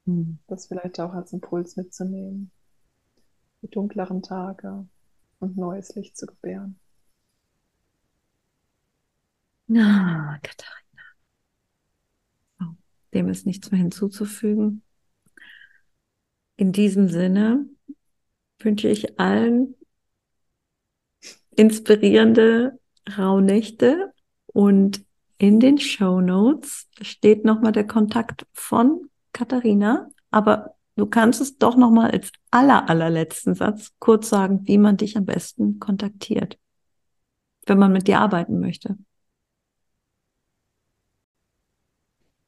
Hm. Das vielleicht auch als Impuls mitzunehmen. Die dunkleren Tage und neues Licht zu gebären. Na, Katharina. Oh, dem ist nichts mehr hinzuzufügen. In diesem Sinne wünsche ich allen inspirierende Rauhnächte und in den Show Notes steht nochmal der Kontakt von Katharina, aber du kannst es doch nochmal als aller, allerletzten Satz kurz sagen, wie man dich am besten kontaktiert, wenn man mit dir arbeiten möchte.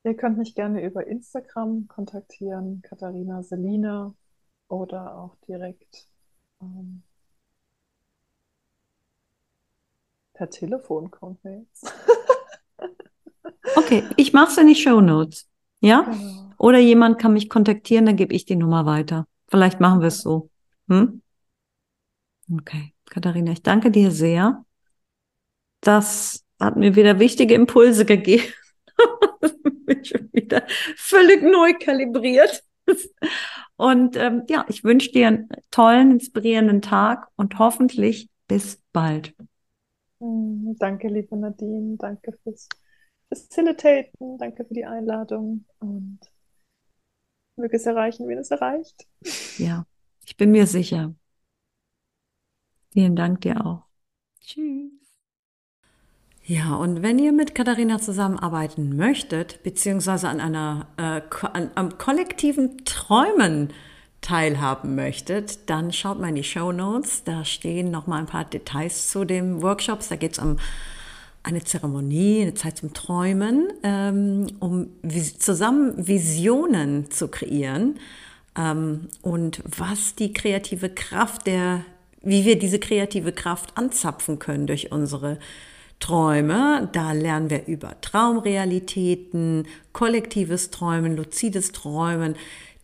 Ihr könnt mich gerne über Instagram kontaktieren, Katharina Selina, oder auch direkt ähm, per Telefon kommt mir jetzt. okay, ich mache es in die Show Notes. Ja? Genau. Oder jemand kann mich kontaktieren, dann gebe ich die Nummer weiter. Vielleicht machen wir es so. Hm? Okay, Katharina, ich danke dir sehr. Das hat mir wieder wichtige Impulse gegeben. bin schon wieder völlig neu kalibriert. Und ähm, ja, ich wünsche dir einen tollen, inspirierenden Tag und hoffentlich bis bald. Hm, danke, liebe Nadine. Danke fürs Facilitaten. Danke für die Einladung. Und möge es erreichen, wen es erreicht. Ja, ich bin mir sicher. Vielen Dank dir auch. Tschüss. Ja, und wenn ihr mit Katharina zusammenarbeiten möchtet, beziehungsweise an einer äh, an, am kollektiven Träumen teilhaben möchtet, dann schaut mal in die Show Notes. Da stehen noch mal ein paar Details zu den Workshops. Da geht es um eine Zeremonie, eine Zeit zum Träumen, ähm, um vis zusammen Visionen zu kreieren. Ähm, und was die kreative Kraft der, wie wir diese kreative Kraft anzapfen können durch unsere Träume, da lernen wir über Traumrealitäten, kollektives Träumen, luzides Träumen,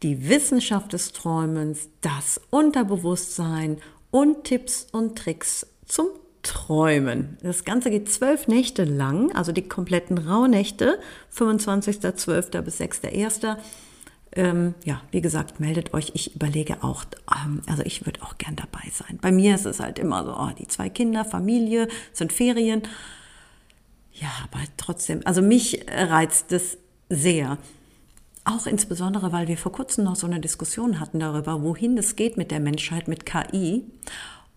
die Wissenschaft des Träumens, das Unterbewusstsein und Tipps und Tricks zum Träumen. Das Ganze geht zwölf Nächte lang, also die kompletten Rauhnächte, 25.12. bis 6.1. Ähm, ja, wie gesagt, meldet euch. Ich überlege auch, ähm, also ich würde auch gern dabei sein. Bei mir ist es halt immer so, oh, die zwei Kinder, Familie, sind Ferien. Ja, aber trotzdem, also mich reizt es sehr. Auch insbesondere, weil wir vor kurzem noch so eine Diskussion hatten darüber, wohin es geht mit der Menschheit, mit KI.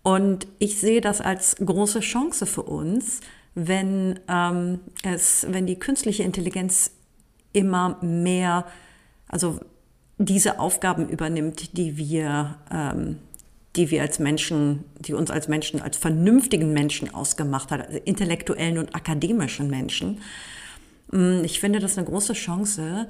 Und ich sehe das als große Chance für uns, wenn ähm, es, wenn die künstliche Intelligenz immer mehr also diese Aufgaben übernimmt, die wir, ähm, die wir als Menschen, die uns als Menschen, als vernünftigen Menschen ausgemacht hat, also intellektuellen und akademischen Menschen. Mm, ich finde das eine große Chance,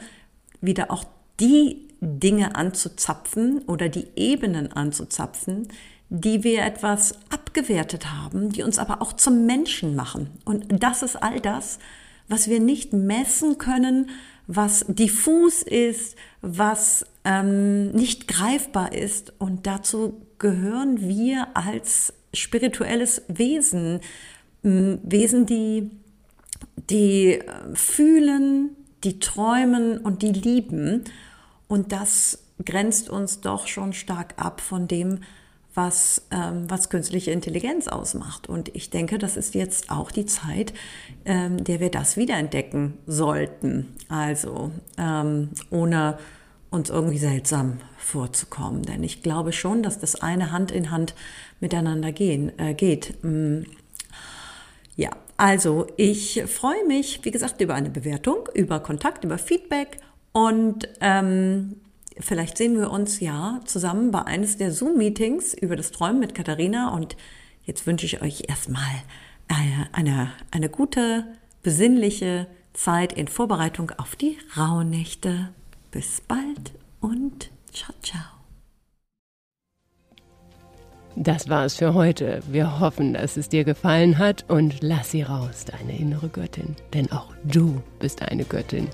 wieder auch die Dinge anzuzapfen oder die Ebenen anzuzapfen, die wir etwas abgewertet haben, die uns aber auch zum Menschen machen. Und das ist all das, was wir nicht messen können, was diffus ist, was ähm, nicht greifbar ist. Und dazu gehören wir als spirituelles Wesen, Wesen, die, die äh, fühlen, die träumen und die lieben. Und das grenzt uns doch schon stark ab von dem, was, ähm, was künstliche Intelligenz ausmacht. Und ich denke, das ist jetzt auch die Zeit, ähm, der wir das wiederentdecken sollten. Also ähm, ohne uns irgendwie seltsam vorzukommen. Denn ich glaube schon, dass das eine Hand in Hand miteinander gehen, äh, geht. Mm. Ja, also ich freue mich, wie gesagt, über eine Bewertung, über Kontakt, über Feedback und ähm, vielleicht sehen wir uns ja zusammen bei eines der Zoom-Meetings über das Träumen mit Katharina. Und jetzt wünsche ich euch erstmal eine, eine, eine gute, besinnliche Zeit in Vorbereitung auf die Rauhnächte. Bis bald und ciao, ciao. Das war es für heute. Wir hoffen, dass es dir gefallen hat und lass sie raus, deine innere Göttin. Denn auch du bist eine Göttin.